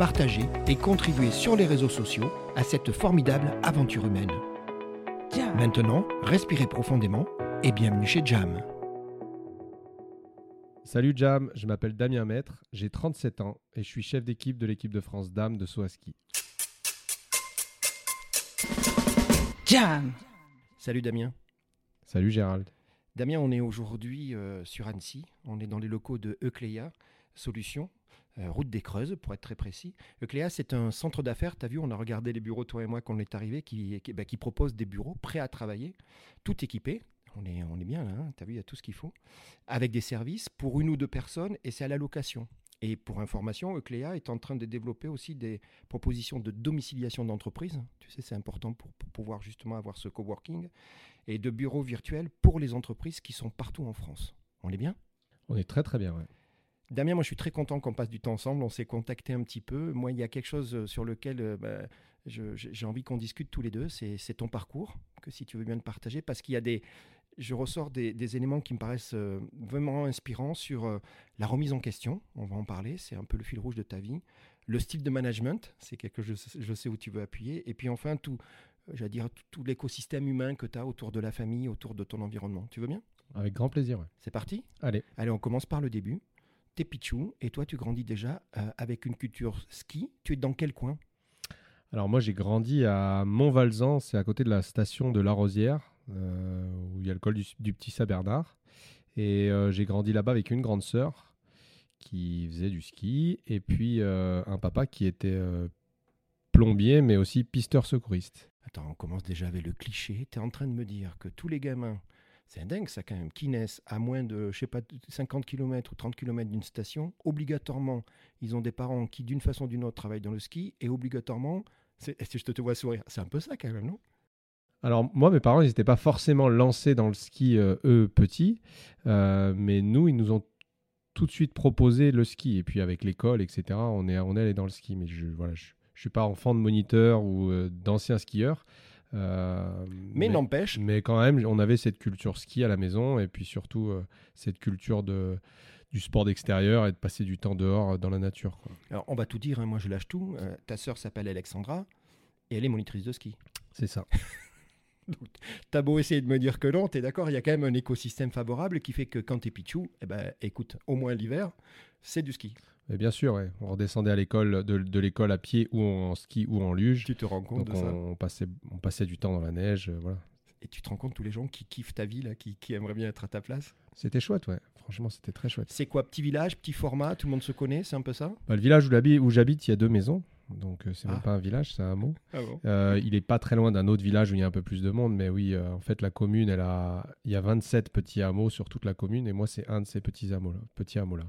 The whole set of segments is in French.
partagez et contribuez sur les réseaux sociaux à cette formidable aventure humaine. Maintenant, respirez profondément et bienvenue chez Jam. Salut Jam, je m'appelle Damien Maître, j'ai 37 ans et je suis chef d'équipe de l'équipe de France Dames de saut à ski. Jam Salut Damien. Salut Gérald. Damien, on est aujourd'hui euh, sur Annecy, on est dans les locaux de Eucléa Solutions, euh, route des Creuses pour être très précis. Eucléa, c'est un centre d'affaires, tu as vu, on a regardé les bureaux, toi et moi, quand on est arrivé, qui, bah, qui propose des bureaux prêts à travailler, tout équipé, on est, on est bien là, hein, tu as vu, il y a tout ce qu'il faut, avec des services pour une ou deux personnes et c'est à la location. Et pour information, Eucléa est en train de développer aussi des propositions de domiciliation d'entreprise. Tu sais, c'est important pour, pour, pouvoir justement avoir ce coworking et de bureaux virtuels pour les entreprises qui sont partout en France. On est bien? On est très très bien, ouais. Damien, moi je suis très content qu'on passe du temps ensemble. On s'est contacté un petit peu. Moi, il y a quelque chose sur lequel euh, bah, j'ai envie qu'on discute tous les deux. C'est ton parcours, que si tu veux bien le partager, parce qu'il y a des, je ressors des, des, éléments qui me paraissent euh, vraiment inspirants sur euh, la remise en question, on va en parler, c'est un peu le fil rouge de ta vie, le style de management, c'est quelque chose, je sais où tu veux appuyer, et puis enfin tout, j'allais dire, tout, tout l'écosystème humain que tu as autour de la famille, autour de ton environnement. Tu veux bien? Avec grand plaisir, ouais. C'est parti? Allez. Allez, on commence par le début. T'es Pichou, et toi tu grandis déjà euh, avec une culture ski, tu es dans quel coin? Alors moi j'ai grandi à Montvalzan, c'est à côté de la station de La Rosière, euh, où il y a le col du, du Petit Saint-Bernard. Et euh, j'ai grandi là-bas avec une grande sœur qui faisait du ski, et puis un papa qui était plombier, mais aussi pisteur secouriste. Attends, on commence déjà avec le cliché. Tu es en train de me dire que tous les gamins, c'est dingue ça quand même, qui naissent à moins de, je sais pas, 50 km ou 30 km d'une station, obligatoirement, ils ont des parents qui d'une façon ou d'une autre travaillent dans le ski, et obligatoirement, que je te vois sourire? C'est un peu ça quand même, non? Alors moi, mes parents, ils n'étaient pas forcément lancés dans le ski, euh, eux, petits, euh, mais nous, ils nous ont tout de suite proposé le ski. Et puis avec l'école, etc., on est, on est allé dans le ski. Mais je ne voilà, je suis pas enfant de moniteur ou euh, d'ancien skieur. Euh, mais, n'empêche. Mais quand même, on avait cette culture ski à la maison et puis surtout euh, cette culture de, du sport d'extérieur et de passer du temps dehors dans la nature. Quoi. Alors on va tout dire, hein, moi je lâche tout. Euh, ta sœur s'appelle Alexandra et elle est monitrice de ski. C'est ça. T'as beau essayer de me dire que non, t'es d'accord, il y a quand même un écosystème favorable qui fait que quand t'es pichou, eh ben, écoute, au moins l'hiver, c'est du ski. Mais bien sûr, ouais. on redescendait à l'école de, de l'école à pied ou en ski ou en luge. Tu te rends compte Donc de on, ça on passait, on passait du temps dans la neige, euh, voilà. Et tu te rends compte tous les gens qui kiffent ta vie, là, qui, qui aimeraient bien être à ta place? C'était chouette, ouais. Franchement, c'était très chouette. C'est quoi, petit village, petit format, tout le monde se connaît, c'est un peu ça? Bah, le village où j'habite, il y a deux maisons. Donc euh, c'est Ah. même pas un village, c'est un hameau. Ah bon? Euh, il est pas très loin d'un autre village où il y a un peu plus de monde, mais oui, euh, en fait, la commune, elle a, il y a 27 petits hameaux sur toute la commune, et moi, c'est un de ces petits hameaux là. Petits hameaux là.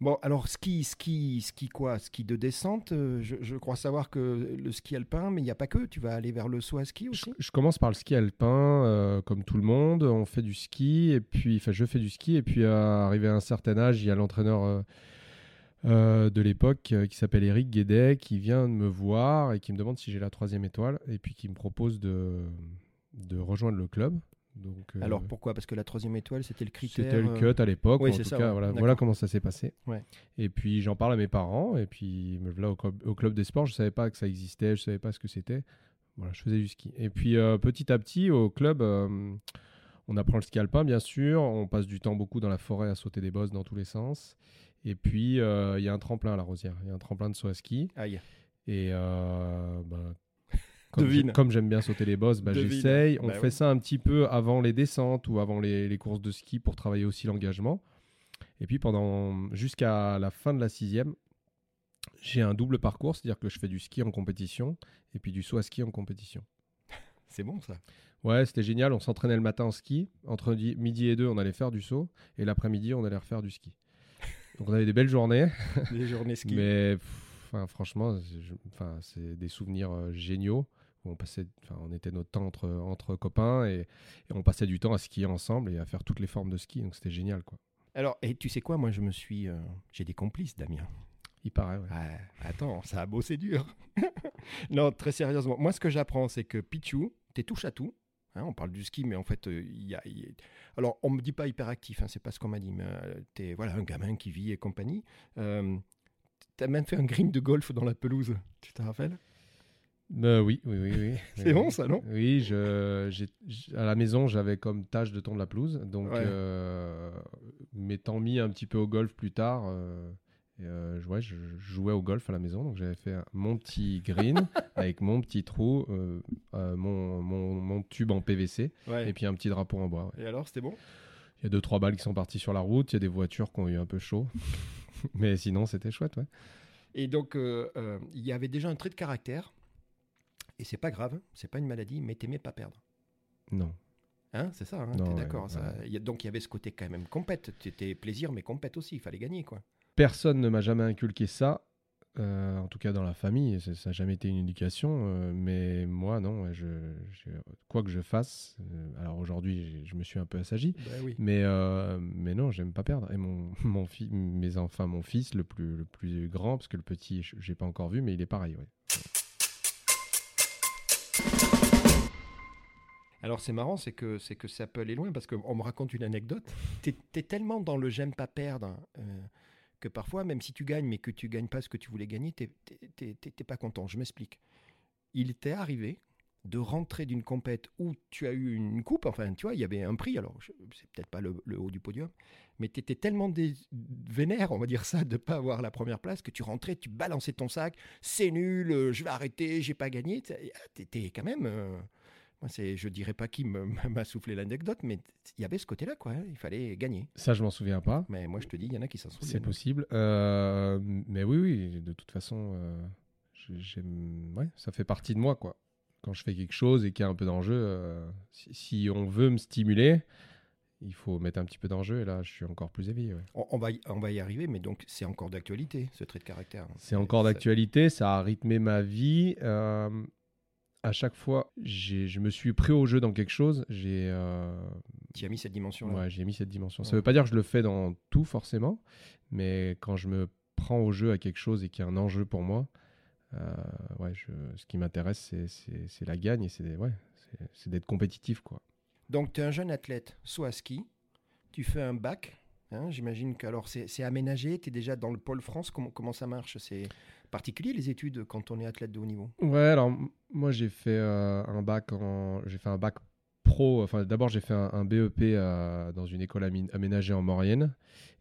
Bon, alors ski, ski, ski quoi? Ski de descente euh, je, je crois savoir que le ski alpin, mais il n'y a pas que, tu vas aller vers le saut à ski Je, aussi? je commence par le ski alpin, euh, comme tout le monde. On fait du ski, et puis, enfin, je fais du ski, et puis, à arrivé à un certain âge, il y a l'entraîneur euh, euh, de l'époque euh, qui s'appelle Eric Guédet qui vient de me voir et qui me demande si j'ai la troisième étoile, et puis qui me propose de, de rejoindre le club. Donc, euh, Alors pourquoi? Parce que la troisième étoile, c'était le critère. C'était le euh, cut à l'époque. oui, en tout ça, cas, ouais. voilà, comment ça s'est passé. Ouais. Et puis j'en parle à mes parents. Et puis me voilà au, club- au club des sports. Je savais pas que ça existait. Je savais pas ce que c'était. Voilà, je faisais du ski. Et puis euh, petit à petit au club, euh, on apprend le ski alpin bien sûr. On passe du temps beaucoup dans la forêt à sauter des bosses dans tous les sens. Et puis il y a un tremplin à la Rosière. Il y a un tremplin de saut à ski. Aïe. Et Comme Devine. Comme j'aime bien sauter les bosses, bah, j'essaye. On Bah fait ça un petit peu avant les descentes ou avant les, les courses de ski pour travailler aussi l'engagement. Et puis pendant jusqu'à la fin de la sixième, j'ai un double parcours, c'est-à-dire que je fais du ski en compétition et puis du saut à ski en compétition. C'est bon ça. Ouais, c'était génial. On s'entraînait le matin en ski. Entre di- midi et deux, on allait faire du saut. Et l'après-midi, on allait refaire du ski. Donc on avait des belles journées. Les journées ski. Mais pff, franchement, c'est des souvenirs euh, géniaux. Où on, passait, enfin, on était notre temps entre, entre copains et, et on passait du temps à skier ensemble et à faire toutes les formes de ski. Donc c'était génial. quoi. Alors, et tu sais quoi, moi je me suis. euh, J'ai des complices, Damien. Il paraît, ouais. Ah, attends, ça a bossé dur. non, très sérieusement. Moi, ce que j'apprends, c'est que Pichou, t'es touche à tout. Hein, on parle du ski, mais en fait, euh, il y a. il y a- Alors, on me dit pas hyperactif, hein, c'est pas ce qu'on m'a dit, mais euh, t'es voilà, un gamin qui vit et compagnie. T'as même fait un green de golf dans la pelouse, tu te rappelles? Euh, oui, oui, oui. oui. C'est bon, ça, non? Oui, je, j'- à la maison, j'avais comme tâche de tondre la pelouse. Donc, Ouais. euh, m'étant mis un petit peu au golf plus tard, euh, euh, je- ouais, je, je jouais au golf à la maison. Donc, j'avais fait mon petit green avec mon petit trou, euh, mon, mon, mon tube en PVC Ouais. et puis un petit drapeau en bois. Et alors, c'était bon? Il y a deux, trois balles qui sont parties sur la route. Il y a des voitures qui ont eu un peu chaud. Mais sinon, c'était chouette, ouais. Et donc, il y avait déjà un trait de caractère. Et c'est pas grave, c'est pas une maladie, mais t'aimais pas perdre. Non. Hein, c'est ça, hein, t'es ouais, d'accord. ça- ouais. y a- donc il y avait ce côté quand même compète. C'était plaisir, mais compète aussi. Il fallait gagner, quoi. Personne ne m'a jamais inculqué ça. euh, en tout cas dans la famille, ça n'a jamais été une éducation. euh, mais moi, non. ouais, Je, je- quoi que je fasse, euh, alors aujourd'hui, je me suis un peu assagi. Bah oui. Mais, mais non, j'aime pas perdre. Et mon, mon fi- mes enfants, mon fils, le plus, le plus grand, parce que le petit, je j'ai pas encore vu, mais il est pareil. Ouais. Alors c'est marrant, c'est que, c'est que ça peut aller loin parce qu'on me raconte une anecdote. T'es es tellement dans le j'aime pas perdre euh, que parfois, même si tu gagnes mais que tu gagnes pas ce que tu voulais gagner, t'es- pas content. Je m'explique. Il t'est arrivé de rentrer d'une compète où tu as eu une coupe, enfin tu vois, il y avait un prix, alors c'est peut-être pas le, haut du podium, mais tu étais tellement dé- vénère, on va dire ça, de pas avoir la première place que tu rentrais, tu balançais ton sac, c'est nul, euh, je vais arrêter, j'ai pas gagné. Tu étais quand même... euh, moi, c'est, je dirais pas qui m'a soufflé l'anecdote, mais il y avait ce côté-là, quoi. hein, Il fallait gagner. Ça, je m'en souviens pas. Mais moi, je te dis, il y en a qui s'en souviennent. C'est possible. Euh, mais oui, oui, de toute façon, euh, ouais, ça fait partie de moi, quoi. Quand je fais quelque chose et qu'il y a un peu d'enjeu, euh, si, si on veut me stimuler, il faut mettre un petit peu d'enjeu. Et là, je suis encore plus éveillé. ouais. On, on va y, on va y arriver, mais donc c'est encore d'actualité, ce trait de caractère. C'est encore d'actualité, ça a rythmé ma vie. À chaque fois, je me suis pris au jeu dans quelque chose. J'ai euh, Tu as mis cette dimension-là. Ouais, j'ai mis cette dimension. Ça Ouais. veut pas dire que je le fais dans tout forcément, mais quand je me prends au jeu à quelque chose et qu'il y a un enjeu pour moi, euh, ouais, je, ce qui m'intéresse, c'est- la gagne et c'est ouais, c'est- c'est d'être compétitif. quoi. Donc, tu es un jeune athlète, soit à ski, tu fais un bac. Hein, J'imagine que c'est aménagé, tu es déjà dans le pôle France. Comment, comment ça marche? C'est particulier les études quand on est athlète de haut niveau? Ouais, alors moi j'ai fait euh, un bac fait un bac pro. Enfin, d'abord j'ai fait un, BEP euh, dans une école aménagée en Maurienne,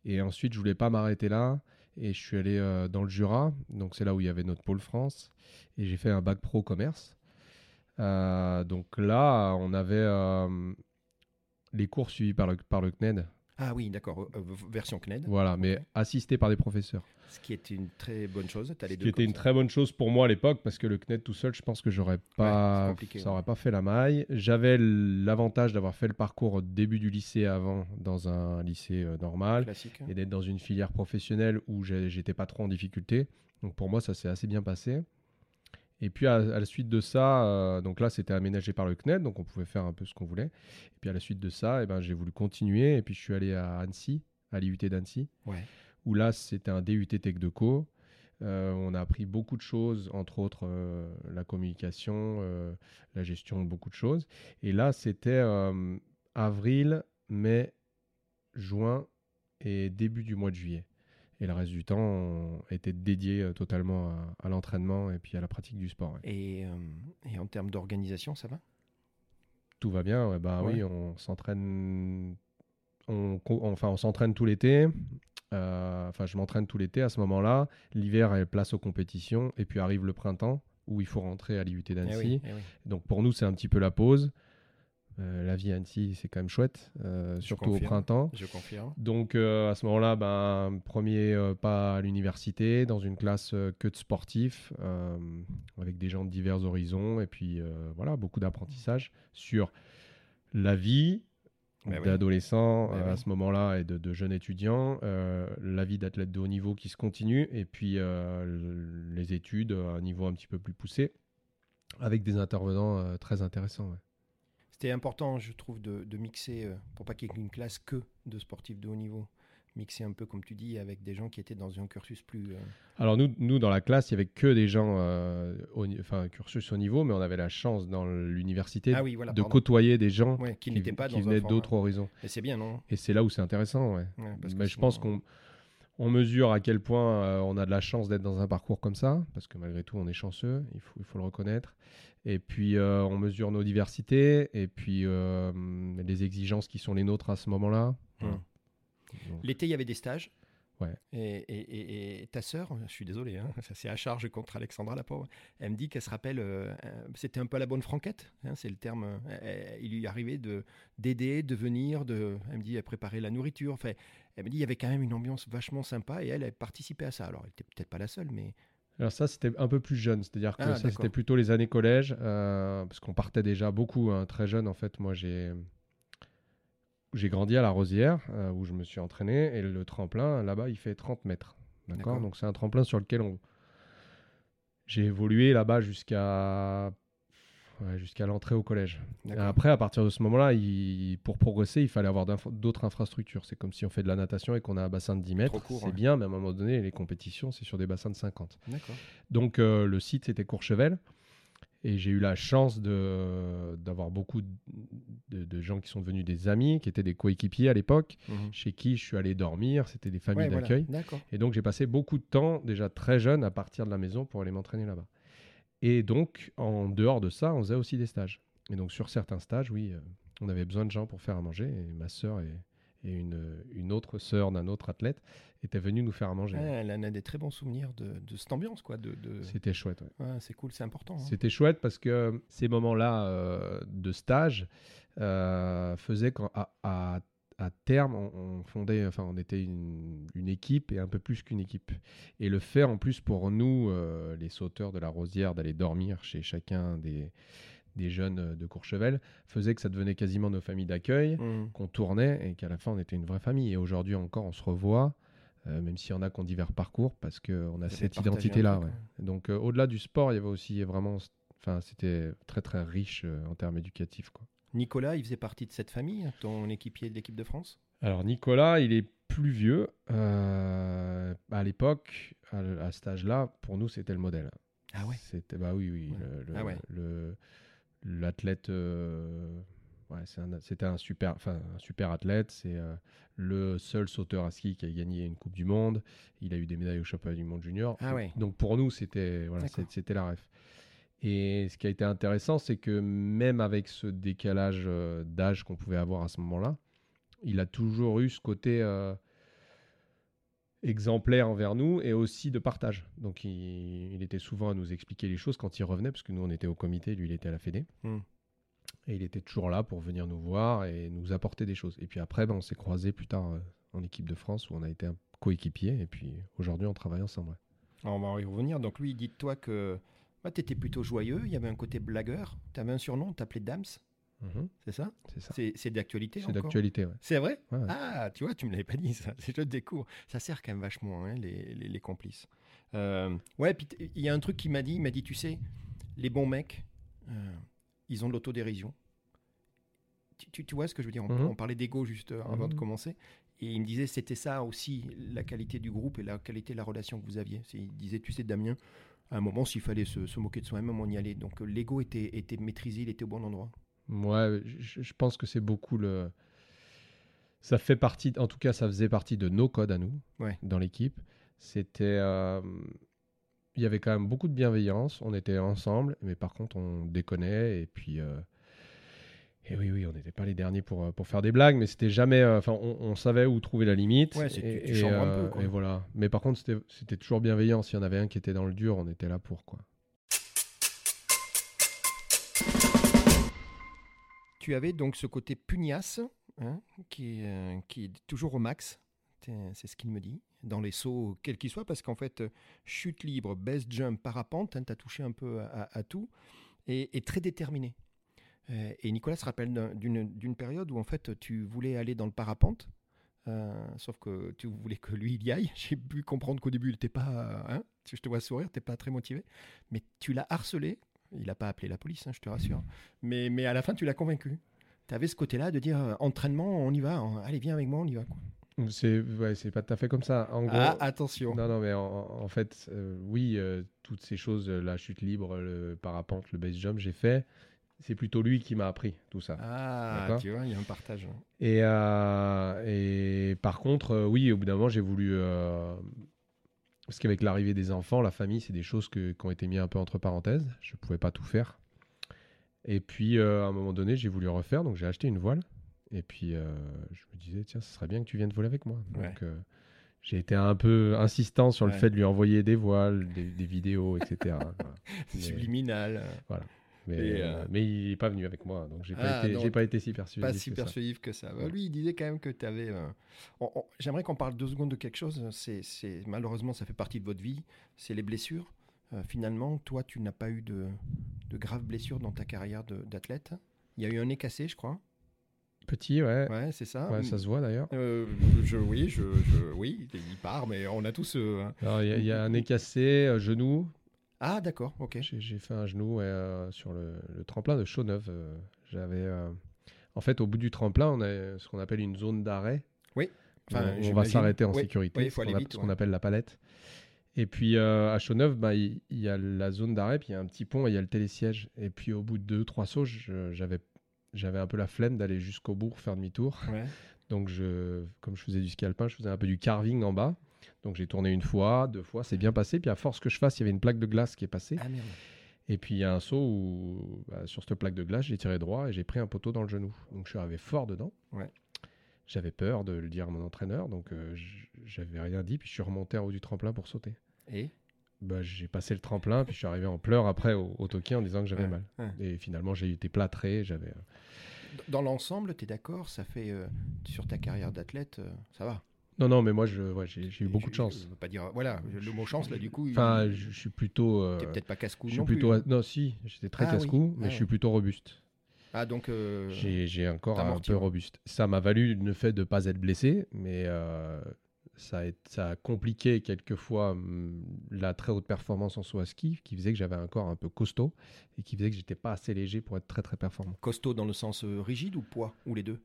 et ensuite je voulais pas m'arrêter là, et je suis allé euh, dans le Jura, donc c'est là où il y avait notre pôle France, et j'ai fait un bac pro commerce. Donc là, on avait les cours suivis par le, par le CNED, Ah oui, d'accord, euh, version CNED, voilà, mais Ok. assistés par des professeurs. ce qui est une très bonne chose. T'as les Ce deux qui était une ça. très bonne chose pour moi à l'époque parce que le CNED tout seul, je pense que j'aurais pas, ça ouais. aurait pas fait la maille. J'avais l'avantage d'avoir fait le parcours au début du lycée avant dans un lycée euh, normal classique. et d'être dans une filière professionnelle où j'étais pas trop en difficulté. Donc pour moi, ça s'est assez bien passé. Et puis à, à la suite de ça, euh, donc là c'était aménagé par le CNED, donc on pouvait faire un peu ce qu'on voulait. Et puis à la suite de ça, eh ben, j'ai voulu continuer et puis je suis allé à Annecy, à l'IUT d'Annecy Ouais. où là c'était un DUT Tech de Co. Euh, on a appris beaucoup de choses, entre autres euh, la communication, la gestion beaucoup de choses. Et là c'était avril, mai, juin et début du mois de juillet. Et le reste du temps était dédié euh, totalement à, à l'entraînement et puis à la pratique du sport. ouais. Et, euh, et en termes d'organisation, ça va? Tout va bien, ouais, bah Ouais. oui, on s'entraîne, on, enfin on s'entraîne tout l'été. Euh, Enfin, je m'entraîne tout l'été à ce moment-là. L'hiver est place aux compétitions et puis arrive le printemps où il faut rentrer à l'IUT Eh d'Annecy. oui, eh oui. Donc pour nous, c'est un petit peu la pause. Euh, la vie à Annecy, c'est quand même chouette, euh, surtout au printemps. Je confirme. Donc euh, à ce moment-là, ben, premier pas à l'université, dans une classe que de sportifs, avec des gens de divers horizons, et puis voilà, beaucoup d'apprentissage sur la vie oui. d'adolescents euh, à oui. ce moment-là et de, de jeunes étudiants, la vie d'athlète de haut niveau qui se continue, et puis le- les études à un niveau un petit peu plus poussé, avec des intervenants très intéressants. ouais. C'était important, je trouve, de, de mixer, euh, pour pas qu'il y ait une classe que de sportifs de haut niveau. Mixer un peu, comme tu dis, avec des gens qui étaient dans un cursus plus. euh, Alors nous, nous dans la classe, il y avait que des gens, euh, enfin cursus au niveau, mais on avait la chance dans l'université Ah oui, voilà. de pardon. côtoyer des gens Ouais, qui qui, pas qui venaient d'autres horizons. Et c'est bien, non? Et c'est là où c'est intéressant, ouais. Ouais, parce que je sinon, pense qu'on on mesure à quel point euh, on a de la chance d'être dans un parcours comme ça, parce que malgré tout, on est chanceux, il faut, il faut le reconnaître. Et puis, euh, on mesure nos diversités, et puis euh, les exigences qui sont les nôtres à ce moment-là. Donc, L'été, il y avait des stages. Ouais. Et, et- et- et ta sœur, je suis désolé, hein, ça c'est à charge contre Alexandra, la pauvre. Elle me dit qu'elle se rappelle, euh, c'était un peu la bonne franquette, hein, c'est le terme. euh, il lui arrivait de d'aider, de venir, de. Elle me dit, elle préparait la nourriture. Enfin, elle me dit, il y avait quand même une ambiance vachement sympa et elle, elle participait à ça. Alors, elle était peut-être pas la seule, mais. Alors ça, c'était un peu plus jeune, c'est-à-dire que Ah, ça, c'était plutôt les années collège, euh, parce qu'on partait déjà beaucoup, hein, très jeune. En fait, moi, j'ai j'ai grandi à la Rosière, euh, où je me suis entraîné, et le tremplin, là-bas, il fait 30 mètres. D'accord. Donc c'est un tremplin sur lequel on... j'ai évolué là-bas jusqu'à ouais, jusqu'à l'entrée au collège. Après, à partir de ce moment-là, il- pour progresser, il fallait avoir d'autres infrastructures. C'est comme si on fait de la natation et qu'on a un bassin de 10 mètres. C'est ouais. bien, mais à un moment donné, les compétitions, c'est sur des bassins de 50. D'accord. Donc euh, le site c'était Courchevel et j'ai eu la chance d'avoir beaucoup de, de- de gens qui sont devenus des amis, qui étaient des coéquipiers à l'époque, Mhm. chez qui je suis allé dormir, c'était des familles Ouais, d'accueil. Et donc j'ai passé beaucoup de temps déjà très jeune à partir de la maison pour aller m'entraîner là-bas. Et donc en dehors de ça, on faisait aussi des stages. Et donc sur certains stages, oui, euh, on avait besoin de gens pour faire à manger et ma sœur et, et une, une autre sœur d'un autre athlète étaient venues nous faire à manger. Elle en a des très bons souvenirs de, de cette ambiance, quoi. De, de... C'était chouette. ouais. Ouais, c'est cool, c'est important. hein. C'était chouette parce que ces moments-là euh, de stage euh, faisaient qu'à à, à terme, on, on fondait, enfin, on était une, une équipe et un peu plus qu'une équipe. Et le fait, en plus, pour nous, euh, les sauteurs de la Rosière, d'aller dormir chez chacun des, des jeunes de Courchevel, faisait que ça devenait quasiment nos familles d'accueil, Mhm. qu'on tournait et qu'à la fin, on était une vraie famille. Et aujourd'hui encore, on se revoit. euh, même s'il y en a qui ont divers parcours, parce qu'on a cette identité-là. ouais. Donc, euh, au-delà du sport, il y avait aussi vraiment. Enfin, c'était très, très riche euh, en termes éducatifs. Quoi. Nicolas, il faisait partie de cette famille, ton équipier de l'équipe de France? Alors, Nicolas, il est plus vieux. Euh, à l'époque, à, à cet âge-là, pour nous, c'était le modèle. Ah ouais? C'était, bah oui, oui. Ouais. le- Ah ouais. le- L'athlète. euh, ouais, c'est un- c'était un super, enfin, un super athlète. C'est euh, le seul sauteur à ski qui a gagné une Coupe du Monde. Il a eu des médailles au championnat du monde junior. Ah ouais. Donc pour nous, c'était voilà, c'était la ref. Et ce qui a été intéressant, c'est que même avec ce décalage euh, d'âge qu'on pouvait avoir à ce moment-là, il a toujours eu ce côté euh, exemplaire envers nous et aussi de partage. Donc il, il était souvent à nous expliquer les choses quand il revenait, parce que nous on était au comité, lui il était à la Fédé. Hmm. Et il était toujours là pour venir nous voir et nous apporter des choses. Et puis après, ben, on s'est croisés plus tard euh, en équipe de France où on a été un coéquipier. Et puis aujourd'hui, on travaille ensemble. ouais. Alors, on va y revenir. Donc lui, dis-toi que tu étais plutôt joyeux, il y avait un côté blagueur. Tu avais un surnom, t'appelais Dams, Mhm, c'est ça? C'est ça. C'est d'actualité C'est d'actualité. ouais. C'est vrai? Ouais, ouais. Ah, tu vois, tu me l'avais pas dit ça. C'est je te découvre. Ça sert quand même vachement, hein, les, les- les complices. Euh, ouais, puis il y a un truc qui m'a dit, il m'a dit, tu sais, les bons mecs, euh, ils ont de l'autodérision. Tu, tu- tu vois ce que je veux dire? On, Mhm. on parlait d'ego juste euh, avant de Mhm. commencer. Et il me disait, c'était ça aussi, la qualité du groupe et la qualité de la relation que vous aviez. Il disait, tu sais, Damien, à un moment, s'il fallait se, se moquer de soi-même, on y allait. Donc euh, l'ego était, était maîtrisé, il était au bon endroit. Ouais, je, je pense que c'est beaucoup le. Ça fait partie, en tout cas, ça faisait partie de nos codes à nous, Ouais. dans l'équipe. C'était. euh, Il y avait quand même beaucoup de bienveillance. On était ensemble, mais par contre, on déconnait. Et puis. euh, et oui, oui, on n'était pas les derniers pour, euh, pour faire des blagues, mais c'était jamais. Euh, enfin, on, savait où trouver la limite. Ouais, tu, un euh, peu, voilà. Mais par contre, c'était toujours bienveillant. S'il y en avait un qui était dans le dur, on était là pour quoi. Tu avais donc ce côté pugnace hein, qui, qui est toujours au max. C'est ce qu'il me dit. Dans les sauts, quels qu'ils soient, parce qu'en fait, chute libre, base jump, parapente, hein, tu as touché un peu à, tout. Et, et très déterminé. Euh, et Nicolas se rappelle d'un- d'une période où en fait tu voulais aller dans le parapente, euh, sauf que tu voulais que lui il y aille. J'ai pu comprendre qu'au début il n'était pas, euh, hein, je te vois sourire, t'es pas très motivé, mais tu l'as harcelé. Il n'a pas appelé la police, hein, je te rassure. Mais, mais à la fin tu l'as convaincu. Tu avais ce côté-là de dire euh, entraînement, on y va, allez viens avec moi, on y va. Quoi. C'est ouais, pas tout à fait comme ça. En gros, Ah attention. non, non, mais en, en fait, euh, oui, euh, toutes ces choses, la chute libre, le parapente, le base jump, j'ai fait. C'est plutôt lui qui m'a appris tout ça. Ah tu vois, il y a un partage. hein. Et, euh, et par contre, euh, oui, au bout d'un moment, j'ai voulu. euh, parce qu'avec l'arrivée des enfants, la famille, c'est des choses que- qui ont été mises un peu entre parenthèses. Je ne pouvais pas tout faire. Et puis, à un moment donné, j'ai voulu refaire, donc j'ai acheté une voile. Et puis, je me disais, tiens, ce serait bien que tu viennes voler avec moi. Donc, Ouais. j'ai été un peu insistant sur le fait de lui envoyer des voiles, des, des vidéos, etc. Voilà. Subliminal. Mais, euh, euh, mais il n'est pas venu avec moi, donc j'ai pas, Ah, été, non, j'ai pas été si persuasif. Pas que si ça. persuasif que ça. Bah, lui, il disait quand même que tu avais. J'aimerais qu'on parle deux secondes de quelque chose. C'est, Malheureusement, ça fait partie de votre vie. C'est les blessures. Euh, finalement, toi, tu n'as pas eu de, de graves blessures dans ta carrière d'athlète. Il y a eu un nez cassé, je crois. Petit, ouais. Ouais, c'est ça. Ouais, ça se voit d'ailleurs. Euh, je, oui, je, je- oui, il part, mais on a tous. euh, un- Alors, il y, a- il y a un nez cassé, euh, genou. Ah, d'accord, ok. J'ai fait un genou euh, sur le, le tremplin de Chaux-Neuve. euh, J'avais. euh, En fait, au bout du tremplin, on a ce qu'on appelle une zone d'arrêt. Oui. Enfin, on, on va s'arrêter en Oui, sécurité, oui, ce faut qu'on aller app- vite, ce qu'on ouais. appelle la palette. Et puis euh, à Chaux-Neuve, bah, il il y, a la zone d'arrêt, puis il y a un petit pont et il y a le télésiège. Et puis au bout de deux, trois sauts, j'avais j'avais un peu la flemme d'aller jusqu'au bout pour faire demi-tour. Ouais. Donc, je, comme je faisais du ski alpin, je faisais un peu du carving en bas. Donc, j'ai tourné une fois, deux fois, c'est bien passé. Puis, à force que je fasse, il y avait une plaque de glace qui est passée. Ah merde. Et puis, il y a un saut où, bah, sur cette plaque de glace, j'ai tiré droit et j'ai pris un poteau dans le genou. Donc, je suis arrivé fort dedans. Ouais. J'avais peur de le dire à mon entraîneur, donc euh, j'avais rien dit. Puis, je suis remonté en haut du tremplin pour sauter. Et? Bah, j'ai passé le tremplin, puis je suis arrivé en pleurs après au, au en disant que j'avais Ouais, mal. ouais. Et finalement, j'ai été plâtré. J'avais. euh, Dans l'ensemble, tu es d'accord Ça fait, euh, sur ta carrière d'athlète, euh, ça va Non, non, mais moi, ouais, j'ai eu beaucoup je- de chance. Je veux pas dire. Voilà, le mot chance, là, du coup. il- Enfin, je, je suis plutôt. euh, T'es peut-être pas casse-cou suis non plutôt. plus. hein. Non, si, j'étais très Ah casse-cou, oui. mais Ah je suis ouais. plutôt robuste. Ah, donc. euh, J'ai un corps un peu ouais. robuste. Ça m'a valu le fait de ne pas être blessé, mais euh, ça, a, ça a compliqué quelquefois hum, la très haute performance en saut à ski, qui faisait que j'avais un corps un peu costaud et qui faisait que j'étais pas assez léger pour être très très performant. Costaud dans le sens euh, rigide ou poids Ou les deux?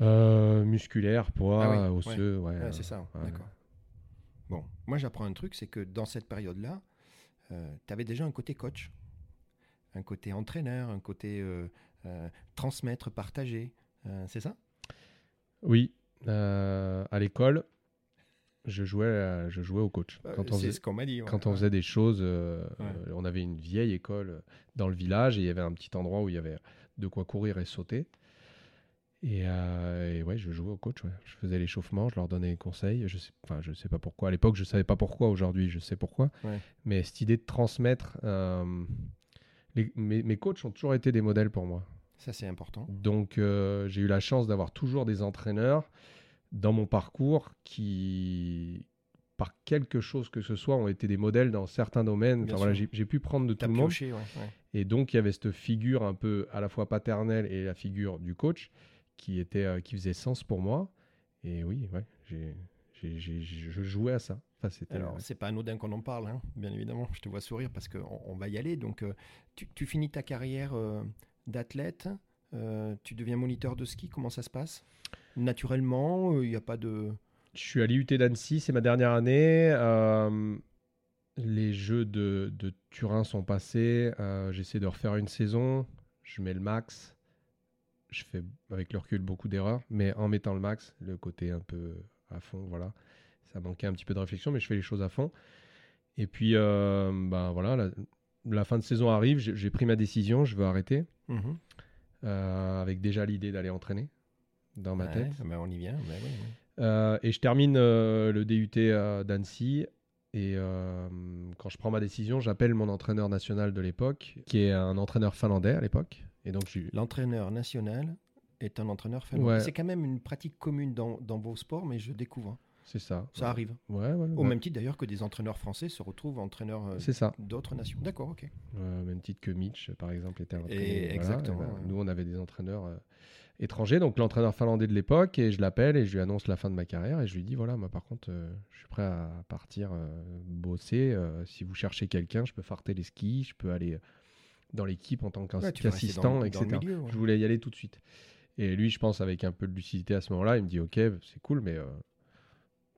Euh, musculaire, poids, Ah oui, osseux, ouais. Ouais, euh, C'est ça, d'accord. Bon, moi j'apprends un truc, c'est que dans cette période-là, tu avais déjà un côté coach, un côté entraîneur, un côté euh, euh, transmettre, partager. euh, c'est ça? Oui, euh, à l'école, je jouais, à- je jouais au coach. Quand on faisait- ce qu'on m'a dit. ouais, Quand on faisait des choses, euh, Ouais. euh, on avait une vieille école euh, dans le village et il y avait un petit endroit où il y avait de quoi courir et sauter. Et, euh, et ouais, je jouais au coach. ouais. Je faisais l'échauffement, je leur donnais des conseils. Je sais, enfin, je sais pas pourquoi. À l'époque, je savais pas pourquoi. Aujourd'hui, je sais pourquoi. Ouais. Mais cette idée de transmettre, euh, les- mes, mes coachs ont toujours été des modèles pour moi. Ça c'est important. Donc, euh, j'ai eu la chance d'avoir toujours des entraîneurs dans mon parcours qui, par quelque chose que ce soit, ont été des modèles dans certains domaines. Enfin, voilà, j'ai pu prendre de tout le monde. ouais. Et donc, il y avait cette figure un peu à la fois paternelle et la figure du coach qui, était, euh, qui faisait sens pour moi. Et oui, ouais, j'ai- j'ai- j'ai- j'ai- je jouais à ça. Enfin, c'était, Alors, ouais. c'est pas anodin qu'on en parle, hein, bien évidemment. Je te vois sourire parce qu'on on va y aller. Donc, euh, tu, tu finis ta carrière euh, d'athlète, euh, tu deviens moniteur de ski. Comment ça se passe? Naturellement, il n'y a pas de. Je suis à l'IUT d'Annecy, c'est ma dernière année. Euh, les Jeux de, de Turin sont passés. Euh, J'essaie de refaire une saison. Je mets le max. Je fais avec le recul beaucoup d'erreurs, mais en mettant le max, le côté un peu à fond, voilà. Ça manquait un petit peu de réflexion, mais je fais les choses à fond. Et puis, euh, ben voilà, la, la fin de saison arrive. J'ai pris ma décision. Je veux arrêter, Mhm. euh, avec déjà l'idée d'aller entraîner dans ma Ouais, tête. ben, on y vient. ben. Euh, et je termine le DUT d'Annecy. Et quand je prends ma décision, j'appelle mon entraîneur national de l'époque, qui est un entraîneur finlandais à l'époque. Et donc, L'entraîneur national est un entraîneur finlandais. Ouais. C'est quand même une pratique commune dans, dans vos sports, mais je découvre. hein. c'est ça. Ça arrive. Ouais, ouais. Au même titre d'ailleurs que des entraîneurs français se retrouvent entraîneurs euh, ça. d'autres nations. D'accord, ok. Euh, même titre que Mitch, par exemple, était entraîné. Et voilà, exactement, ben. Nous, on avait des entraîneurs euh, étrangers. Donc, l'entraîneur finlandais de l'époque, et je l'appelle et je lui annonce la fin de ma carrière. Et je lui dis voilà, moi, par contre, euh, je suis prêt à partir bosser. si vous cherchez quelqu'un, je peux farter les skis, je peux aller dans l'équipe en tant Ouais, qu'assistant, etc. le milieu. ouais. Je voulais y aller tout de suite. Et lui, je pense, avec un peu de lucidité à ce moment-là, il me dit Ok, c'est cool, mais euh,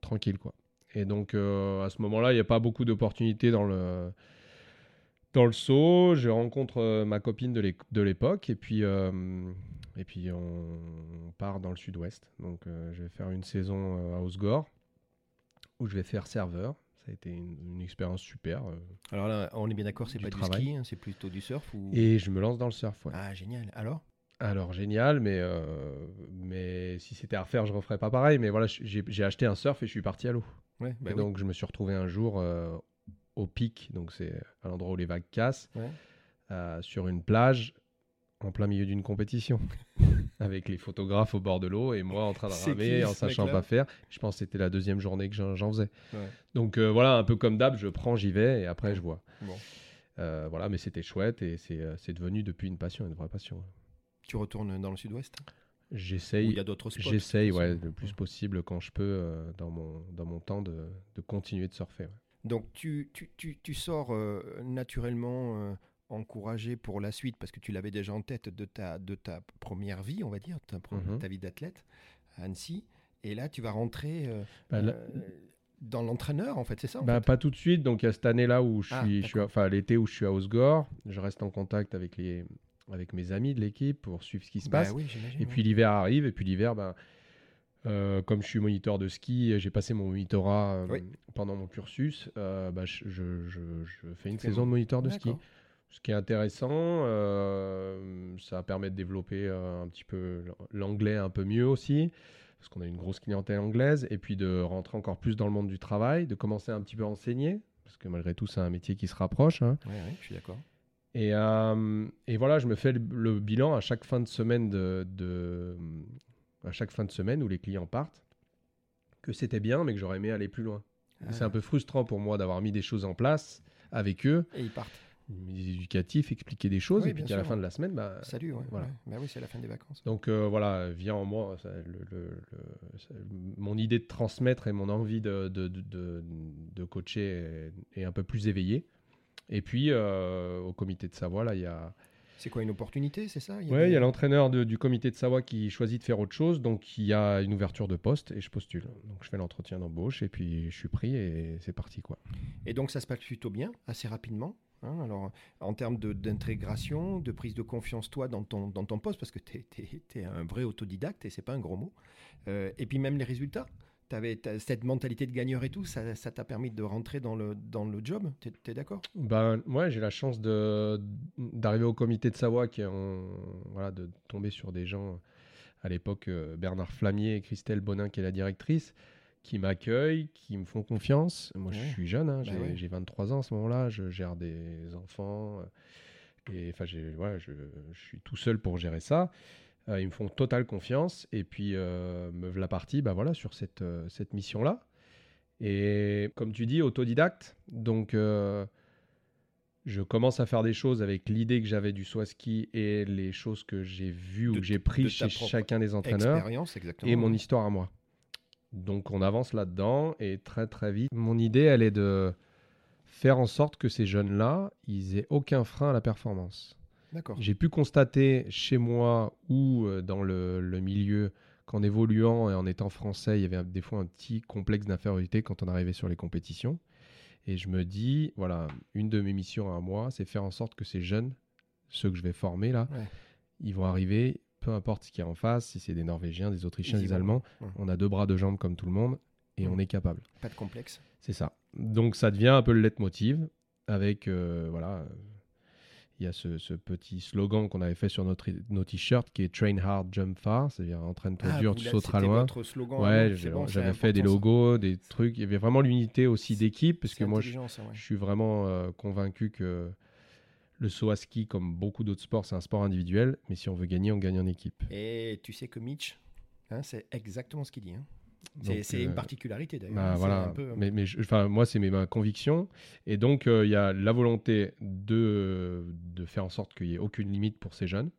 tranquille, quoi. Et donc, euh, à ce moment-là, il n'y a pas beaucoup d'opportunités dans le, dans le saut. Je rencontre euh, ma copine de l'é- de l'époque, et puis, et puis on part dans le sud-ouest. Donc, je vais faire une saison à Osgore, où je vais faire serveur. Ça a été une, une expérience super. euh, Alors là, on est bien d'accord, c'est Du pas du ski, hein, c'est plutôt du surf ou... et je me lance dans le surf. ouais. Ah, génial. Alors? Alors génial, mais, euh, mais si c'était à refaire, je referais pas pareil. Mais voilà, j'ai j'ai acheté un surf et je suis parti à l'eau. Ouais, bah et oui. donc je me suis retrouvé un jour euh, au pic, donc c'est à l'endroit où les vagues cassent, Ouais. euh, sur une plage, en plein milieu d'une compétition, avec les photographes au bord de l'eau et moi en train de ramer, en sachant pas faire. Je pense que c'était la deuxième journée que j'en faisais. Ouais. Donc euh, voilà, un peu comme d'hab, je prends, j'y vais et après je vois. Bon. Euh, voilà, mais c'était chouette et c'est euh, c'est devenu depuis une passion, une vraie passion. Tu retournes dans le sud-ouest? Ou il J'essaye. y a d'autres spots J'essaye, ouais, le plus possible quand je peux euh, dans, mon, dans mon temps de, de continuer de surfer. ouais. Donc tu, tu, tu, tu sors euh, naturellement encouragé pour la suite parce que tu l'avais déjà en tête de ta, de ta première vie, on va dire, ta, Mhm. ta vie d'athlète à Annecy. Et là, tu vas rentrer euh, Bah, là- euh, dans l'entraîneur, en fait, c'est ça en Bah, fait pas tout de suite, donc il y a cette année-là où je Ah, suis, enfin l'été où je suis à Osgore, je reste en contact avec les, avec mes amis de l'équipe pour suivre ce qui se Bah passe. oui, Et puis l'hiver arrive, et puis l'hiver, ben, euh, comme je suis moniteur de ski, j'ai passé mon monitorat euh, Oui. pendant mon cursus, euh, bah, je, je- je- je fais une saison de moniteur de ski. Ce qui est intéressant, euh, ça permet de développer euh, un petit peu l'anglais un peu mieux aussi, parce qu'on a une grosse clientèle anglaise, et puis de rentrer encore plus dans le monde du travail, de commencer un petit peu à enseigner, parce que malgré tout, c'est un métier qui se rapproche. hein. Ouais, je suis d'accord. Et, euh, et voilà, je me fais le, le bilan à chaque fin de semaine de, de- à chaque fin de semaine où les clients partent, que c'était bien, mais que j'aurais aimé aller plus loin. Et C'est Ah. un peu frustrant pour moi d'avoir mis des choses en place avec eux, Et ils partent. Des éducatifs, expliquer des choses, Oui, et puis qu'à la fin de la semaine, bah, Salut, ouais. voilà. ouais. Bah oui, c'est la fin des vacances. Donc euh, voilà, vient en moi ça, le- le- le- ça- mon idée de transmettre et mon envie de, de, de- de- coacher est, est un peu plus éveillée. Et puis euh, au comité de Savoie, là, il y a, C'est quoi une opportunité, c'est ça? Des- il y a l'entraîneur de- du comité de Savoie qui choisit de faire autre chose. Donc il y a une ouverture de poste et je postule. Donc je fais l'entretien d'embauche et puis je suis pris et c'est parti quoi. Et donc ça se passe plutôt bien, assez rapidement? Hein. alors, en termes d'intégration, de, prise de confiance, toi, dans ton, dans ton poste, parce que tu es, un vrai autodidacte et c'est pas un gros mot. Euh, et puis même les résultats. Tu avais cette mentalité de gagneur et tout, ça t'a permis de rentrer dans le, dans le job. Tu es, d'accord? Ben, ouais, j'ai la chance d'arriver au comité de Savoie, qui en- voilà, de tomber sur des gens, à l'époque, euh, Bernard Flamier et Christelle Bonin, qui est la directrice, qui m'accueillent, qui me font confiance. Moi, je suis jeune, hein, Bah j'ai, ouais. j'ai 23 ans à ce moment-là, je gère des enfants, euh, et enfin, ouais, je, je suis tout seul pour gérer ça. Euh, ils me font totale confiance, et puis euh, me voilà parti, bah voilà, sur cette, euh, cette mission-là. Et comme tu dis, autodidacte, donc je commence à faire des choses avec l'idée que j'avais du saut à ski et les choses que j'ai vues ou que j'ai prises chez chacun des entraîneurs Expérience, exactement. et mon histoire à moi. Donc on avance là-dedans et très très vite. Mon idée, elle est de faire en sorte que ces jeunes-là, ils aient aucun frein à la performance. D'accord. J'ai pu constater chez moi ou euh, dans le, le milieu qu'en évoluant et en étant français, il y avait des fois un petit complexe d'infériorité quand on arrivait sur les compétitions. Et je me dis, voilà, une de mes missions à moi, c'est faire en sorte que ces jeunes, ceux que je vais former là, Ouais. ils vont arriver, peu importe ce qu'il y a en face, si c'est des Norvégiens, des Autrichiens, des. Allemands, Ouais. on a deux bras, deux jambes comme tout le monde et Ouais. on est capable. Pas de complexe. C'est ça. Donc ça devient un peu le leitmotiv avec, euh, voilà, il y a ce, ce petit slogan qu'on avait fait sur notre, nos t-shirts qui est Train hard, jump far, c'est-à-dire entraîne-toi Ah, dur, tu sauteras loin. votre slogan. Ouais, bon, j'avais fait des ça. logos, des trucs. Il y avait vraiment l'unité aussi d'équipe parce que moi, ouais. je suis vraiment euh, convaincu que le saut à ski, comme beaucoup d'autres sports, c'est un sport individuel, mais si on veut gagner, on gagne en équipe. Et tu sais que Mitch, hein, c'est exactement ce qu'il dit. Hein. C'est une euh, particularité d'ailleurs. bah, hein, voilà. un peu- Mais, mais je- enfin, moi, c'est mes- ma conviction. Et donc, euh, il y a la volonté de, de faire en sorte qu'il n'y ait aucune limite pour ces jeunes.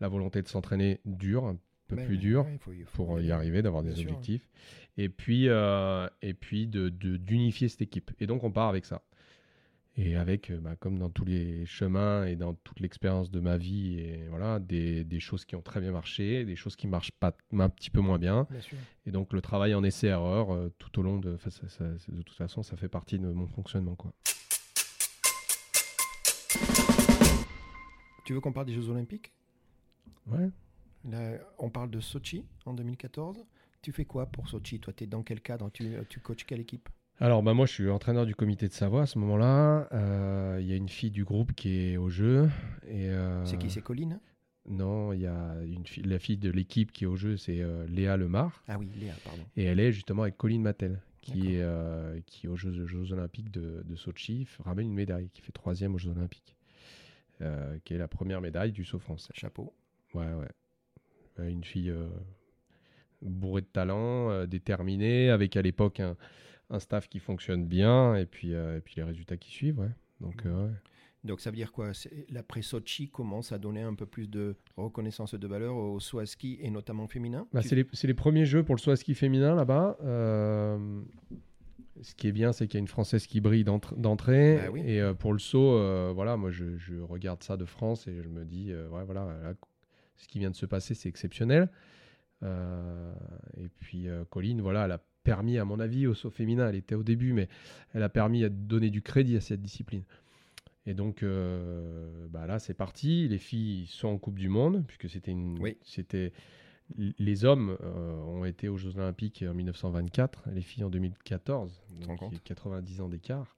La volonté de s'entraîner dur, un peu plus dur, ouais, il faut- il faut pour y arriver, d'avoir des sûr. objectifs. Et puis, euh, et puis de, de- d'unifier cette équipe. Et donc, on part avec ça. Et avec, euh, bah, comme dans tous les chemins et dans toute l'expérience de ma vie, et voilà, des, des choses qui ont très bien marché, des choses qui marchent pas un petit peu moins bien. Et donc, le travail en essai-erreur, euh, tout au long de. enfin, ça- ça- de toute façon, ça fait partie de mon fonctionnement. Quoi. Tu veux qu'on parle des Jeux Olympiques? Ouais. Là, on parle de Sochi en 2014. Tu fais quoi pour Sochi? Toi, tu es dans quel cadre? Tu, tu coaches quelle équipe? Alors, bah, moi, je suis entraîneur du comité de Savoie à ce moment-là. Euh, Il y a une fille du groupe qui est au jeu. Et, euh, C'est qui? C'est Colline? Non, il y a une fille, la fille de l'équipe qui est au jeu, c'est euh, Léa Lemar. Ah oui, Léa, pardon. Et elle est justement avec Colline Mattel, qui est, qui aux Jeux, Jeux Olympiques de, de Sochi ramène une médaille, qui fait troisième aux Jeux Olympiques, qui est la première médaille du saut français. Chapeau. Ouais, ouais. Une fille bourrée de talent, déterminée, avec à l'époque un, un staff qui fonctionne bien, et puis, euh, et puis les résultats qui suivent, ouais. Donc, euh, ouais. Donc ça veut dire quoi? L'après Sochi commence à donner un peu plus de reconnaissance de valeur au saut à ski et notamment féminin? Bah, Tu- c'est les, les premiers jeux pour le saut à ski féminin là-bas. Euh, ce qui est bien, c'est qu'il y a une Française qui brille d'entrée. Bah oui. Et euh, pour le saut, euh, voilà, moi je, je regarde ça de France et je me dis, euh, ouais, voilà, là, ce qui vient de se passer, c'est exceptionnel. Euh, et puis euh, Colline, voilà, elle a permis, à mon avis, au saut féminin, elle était au début, mais elle a permis de donner du crédit à cette discipline. Et donc euh, bah là, c'est parti. Les filles sont en Coupe du Monde, puisque c'était une, Oui. c'était les hommes euh, ont été aux Jeux Olympiques en 1924, les filles en 2014, te rends donc il y a 90 ans d'écart.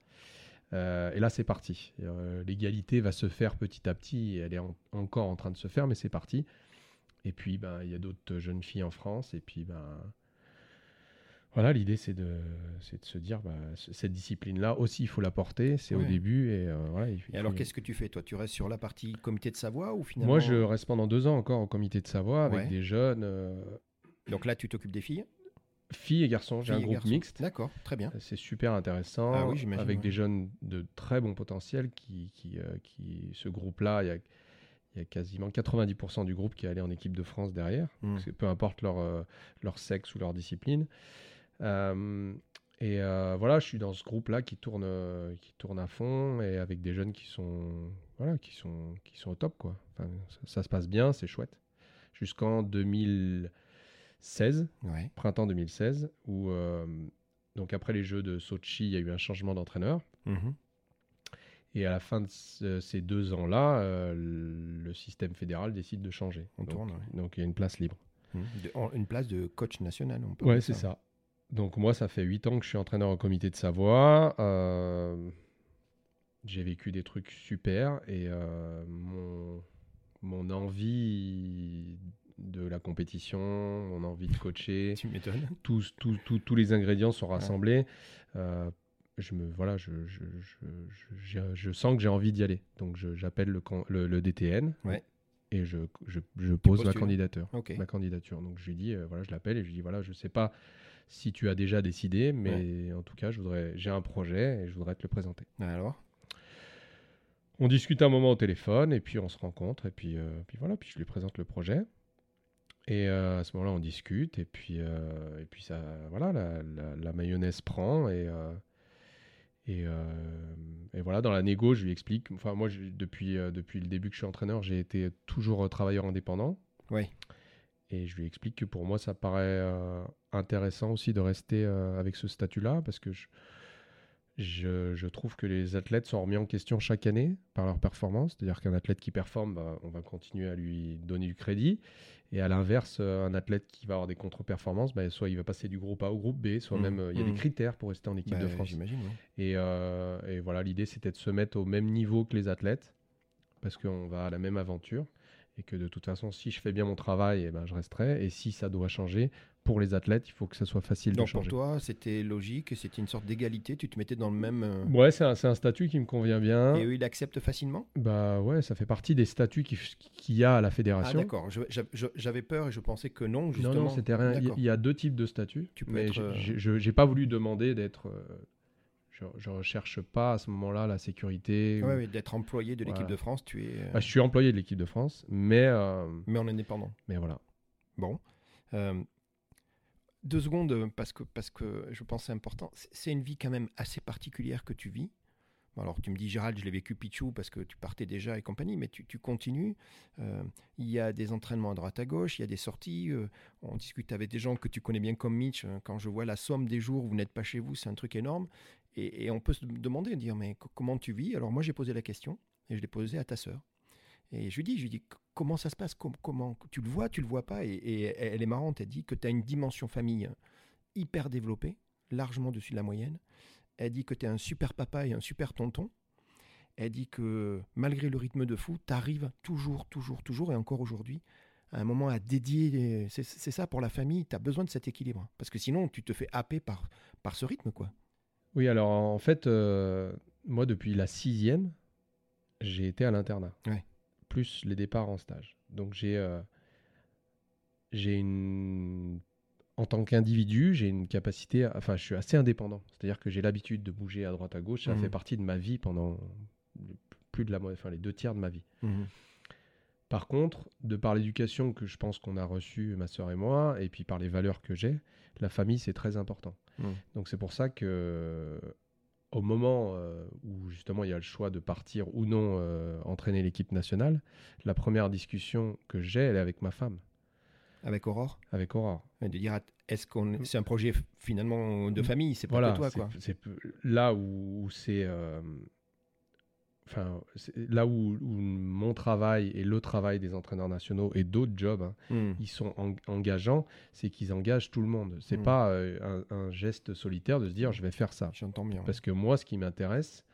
Euh, et là, c'est parti. L'égalité va se faire petit à petit. et Elle est en- encore en train de se faire, mais c'est parti. Et puis, ben, il y a d'autres jeunes filles en France. Et puis, ben, voilà, l'idée, c'est de, c'est de se dire, bah, cette discipline-là aussi, il faut la porter. C'est au début. Et, euh, voilà, il- il Et alors faut- qu'est-ce que tu fais Toi, tu restes sur la partie comité de Savoie ou finalement Moi, je reste pendant deux ans encore au comité de Savoie avec Ouais. des jeunes, euh, Donc là, tu t'occupes des filles? Filles et garçons. J'ai un groupe garçons. mixte. D'accord, très bien. C'est super intéressant. Ah oui, j'imagine, avec ouais. des jeunes de très bon potentiel qui, qui, euh, qui ce groupe-là, il y a, il y a quasiment 90% du groupe qui est allé en équipe de France derrière, Mm. que peu importe leur, leur sexe ou leur discipline. Euh, et euh, voilà, je suis dans ce groupe-là qui tourne, euh, qui tourne à fond et avec des jeunes qui sont, voilà, qui sont, qui sont au top. Quoi. Enfin, ça, ça se passe bien, c'est chouette. Jusqu'en 2016, Ouais. printemps 2016, où donc après les Jeux de Sochi, il y a eu un changement d'entraîneur. Mhm. Et à la fin de ce- ces deux ans-là, euh, le système fédéral décide de changer. On donc, tourne, ouais. donc il y a une place libre. De- en- une place de coach national, on peut Ouais, c'est ça. Donc moi, ça fait huit ans que je suis entraîneur au comité de Savoie. Euh, J'ai vécu des trucs super et euh, mon, mon envie de la compétition, mon envie de coacher, Tu m'étonnes. tous, tous, tous, tous les ingrédients sont rassemblés. Euh, je me voilà, je, je, je, je- je- je sens que j'ai envie d'y aller. Donc j'appelle le, can- le, le DTN Ouais. et je, je, je pose ma candidature. Ma candidature. Donc je lui dis euh, voilà, je l'appelle et je lui dis voilà, je sais pas si tu as déjà décidé, mais en tout cas, je voudrais, j'ai un projet et je voudrais te le présenter. Alors On discute un moment au téléphone et puis on se rencontre et puis, euh, puis voilà, puis je lui présente le projet. Et euh, à ce moment-là, on discute et puis, euh, et puis ça, voilà, la, la- la mayonnaise prend et, et, euh, et voilà, dans la négo, je lui explique. Enfin, moi, je- depuis, euh, depuis le début que je suis entraîneur, j'ai été toujours travailleur indépendant. Oui. Et je lui explique que pour moi, ça paraît euh, intéressant aussi de rester euh, avec ce statut-là parce que je, je, je trouve que les athlètes sont remis en question chaque année par leur performance. C'est-à-dire qu'un athlète qui performe, bah, on va continuer à lui donner du crédit. Et à l'inverse, un athlète qui va avoir des contre-performances, bah, soit il va passer du groupe A au groupe B, soit Mhm. même euh, il y a des critères pour rester en équipe Bah, de France. Oui. Et, euh, et voilà, l'idée c'était de se mettre au même niveau que les athlètes, parce qu'on va à la même aventure, et que de toute façon, si je fais bien mon travail, eh ben, je resterai, et si ça doit changer, pour les athlètes, il faut que ça soit facile Donc de changer. pour toi, c'était logique, c'était une sorte d'égalité, tu te mettais dans le même... euh, Ouais, c'est un, un statut qui me convient bien. Et eux, ils l'acceptent facilement? Bah ouais, ça fait partie des statuts qui- qu'il y a à la Ah fédération. d'accord, je- je- j'avais peur et je pensais que non, non, justement. non, c'était rien. Il y- D'accord. a deux types de statuts. Tu peux mais être, euh, j'ai pas voulu demander d'être. euh, je, je recherche pas à ce moment-là la sécurité. Ouais, ou- ouais, d'être employé de l'équipe Voilà. de France, tu es... euh, Ah, je suis employé de l'équipe de France, mais, euh, Mais en indépendant. mais voilà. Bon. Euh, deux secondes, parce que, parce que je pense que c'est important. C'est- une vie quand même assez particulière que tu vis. Alors tu me dis, Gérald, je l'ai vécu Pichou parce que tu partais déjà et compagnie, mais tu, tu continues. Euh, il y a des entraînements à droite à gauche, il y a des sorties. euh, on discute avec des gens que tu connais bien comme Mitch. Quand je vois la somme des jours où vous n'êtes pas chez vous, c'est un truc énorme. Et, on peut se demander, dire, mais co- comment tu vis? Alors moi, j'ai posé la question et je l'ai posée à ta sœur. Et je lui dis, je lui dis, comment ça se passe? Com- Comment tu le vois, tu le vois pas? Et, elle est marrante. Elle dit que tu as une dimension famille hyper développée, largement dessus de la moyenne. Elle dit que tu es un super papa et un super tonton. Elle dit que malgré le rythme de fou, tu arrives toujours, toujours, toujours, et encore aujourd'hui, à un moment à dédier. c'est ça pour la famille, tu as besoin de cet équilibre. Parce que sinon, tu te fais happer par, par ce rythme. quoi. Oui, alors en fait, euh, moi depuis la sixième, j'ai été à l'internat. Ouais. Plus les départs en stage. Donc j'ai euh, j'ai une en tant qu'individu, j'ai une capacité, à- enfin je suis assez indépendant. C'est-à-dire que j'ai l'habitude de bouger à droite à gauche. Ça Mhm. fait partie de ma vie pendant plus de la mo- enfin les deux tiers de ma vie. Par contre, de par l'éducation que je pense qu'on a reçue, ma sœur et moi, et puis par les valeurs que j'ai, la famille, c'est très important. Mm. Donc c'est pour ça que au moment euh, où justement il y a le choix de partir ou non euh, entraîner l'équipe nationale, la première discussion que j'ai, elle est avec ma femme, Avec Aurore? Avec Aurore. Et de dire, att- est-ce qu'on c'est un projet finalement de famille, c'est pas Voilà, que toi quoi? c'est là où, où c'est, euh, enfin, là où, où mon travail et le travail des entraîneurs nationaux et d'autres jobs, hein, Hmm. ils sont en- engageants, c'est qu'ils engagent tout le monde. C'est Mm. pas euh, un, un geste solitaire de se dire je vais faire ça. J'entends bien. Parce que moi, ce qui m'intéresse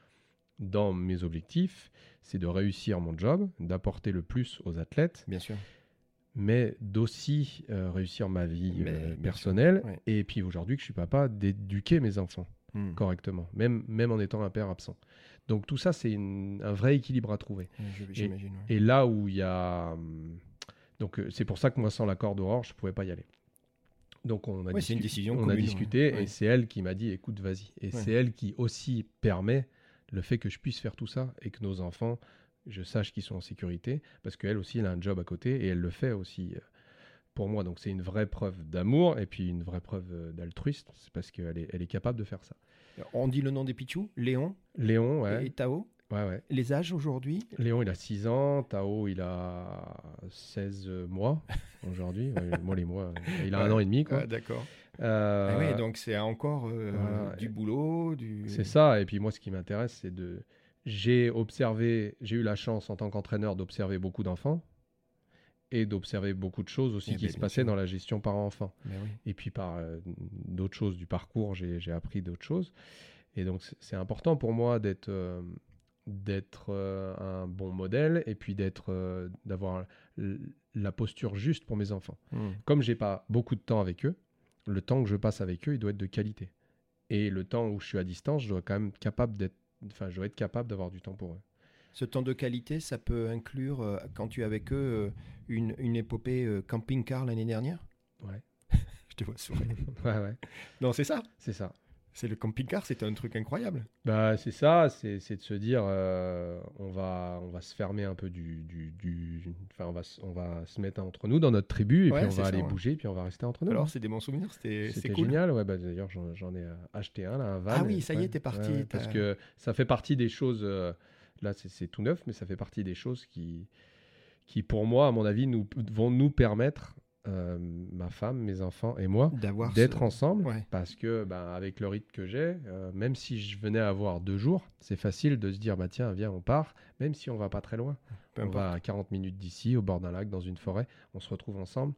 dans mes objectifs, c'est de réussir mon job, d'apporter le plus aux athlètes, Bien sûr. mais d'aussi euh, réussir ma vie Mais, euh, personnelle. ouais. Et puis aujourd'hui que je suis papa, d'éduquer mes enfants Hmm. correctement, même, même en étant un père absent. Donc tout ça, c'est un vrai équilibre à trouver. Ouais. Et là où il y a... hum, Donc euh, c'est pour ça que moi, sans l'accord d'Aurore, je pouvais pas y aller. Donc on a, Ouais, une décision on a discuté Ouais. et c'est elle qui m'a dit, écoute, vas-y. Et c'est elle qui aussi permet le fait que je puisse faire tout ça et que nos enfants, je sache qu'ils sont en sécurité, parce qu'elle aussi, elle a un job à côté et elle le fait aussi euh, pour moi. Donc c'est une vraie preuve d'amour et puis une vraie preuve euh, d'altruisme, c'est parce qu'elle est, elle est capable de faire ça. On dit le nom des Pichou, Léon Léon, ouais, et Tao. ouais, ouais. Les âges aujourd'hui Léon, il a 6 ans. Tao, il a 16 mois aujourd'hui. Ouais, moi, les mois, il a un an et demi. Quoi. Ah, D'accord. Euh, Ah oui, donc c'est encore euh, voilà. du boulot, du. C'est ça. Et puis, moi, ce qui m'intéresse, c'est de. J'ai observé, j'ai eu la chance en tant qu'entraîneur d'observer beaucoup d'enfants et d'observer beaucoup de choses aussi Eh qui ben, se passaient dans la gestion parent-enfant. Ben oui. Et puis par euh, d'autres choses du parcours, j'ai j'ai appris d'autres choses. Et donc c'est- important pour moi d'être euh, d'être euh, un bon modèle et puis d'être d'avoir la posture juste pour mes enfants. Hmm. Comme j'ai pas beaucoup de temps avec eux, le temps que je passe avec eux, il doit être de qualité. Et le temps où je suis à distance, je dois quand même capable d'être enfin je dois être capable d'avoir du temps pour eux. Ce temps de qualité, ça peut inclure, euh, quand tu es avec eux, euh, une, une épopée euh, camping-car l'année dernière? Ouais. Je te vois sourire. Ouais ouais, non, c'est ça? c'est ça. C'est le camping-car, c'était un truc incroyable. Bah, c'est ça, c'est de se dire, euh, on, va, on va se fermer un peu du... du, du- Enfin, on va, se- on va se mettre entre nous dans notre tribu, et Ouais, puis on va ça, aller ouais. bouger, puis on va rester entre nous. Alors, hein. c'est des bons souvenirs, c'était cool. génial, ouais, bah, d'ailleurs j'en ai acheté un, là, un van. Ah oui, ça y est, t'es parti, parce que ça fait partie des choses, euh, là c'est- tout neuf, mais ça fait partie des choses qui, qui pour moi, à mon avis, nous, vont nous permettre, euh, ma femme, mes enfants et moi, D'avoir d'être ce- ensemble Ouais. parce que ben, avec le rythme que j'ai, euh, même si je venais à avoir deux jours, c'est facile de se dire bah tiens viens on part, même si on va pas très loin. Peu on importe. va à 40 minutes d'ici au bord d'un lac dans une forêt, on se retrouve ensemble.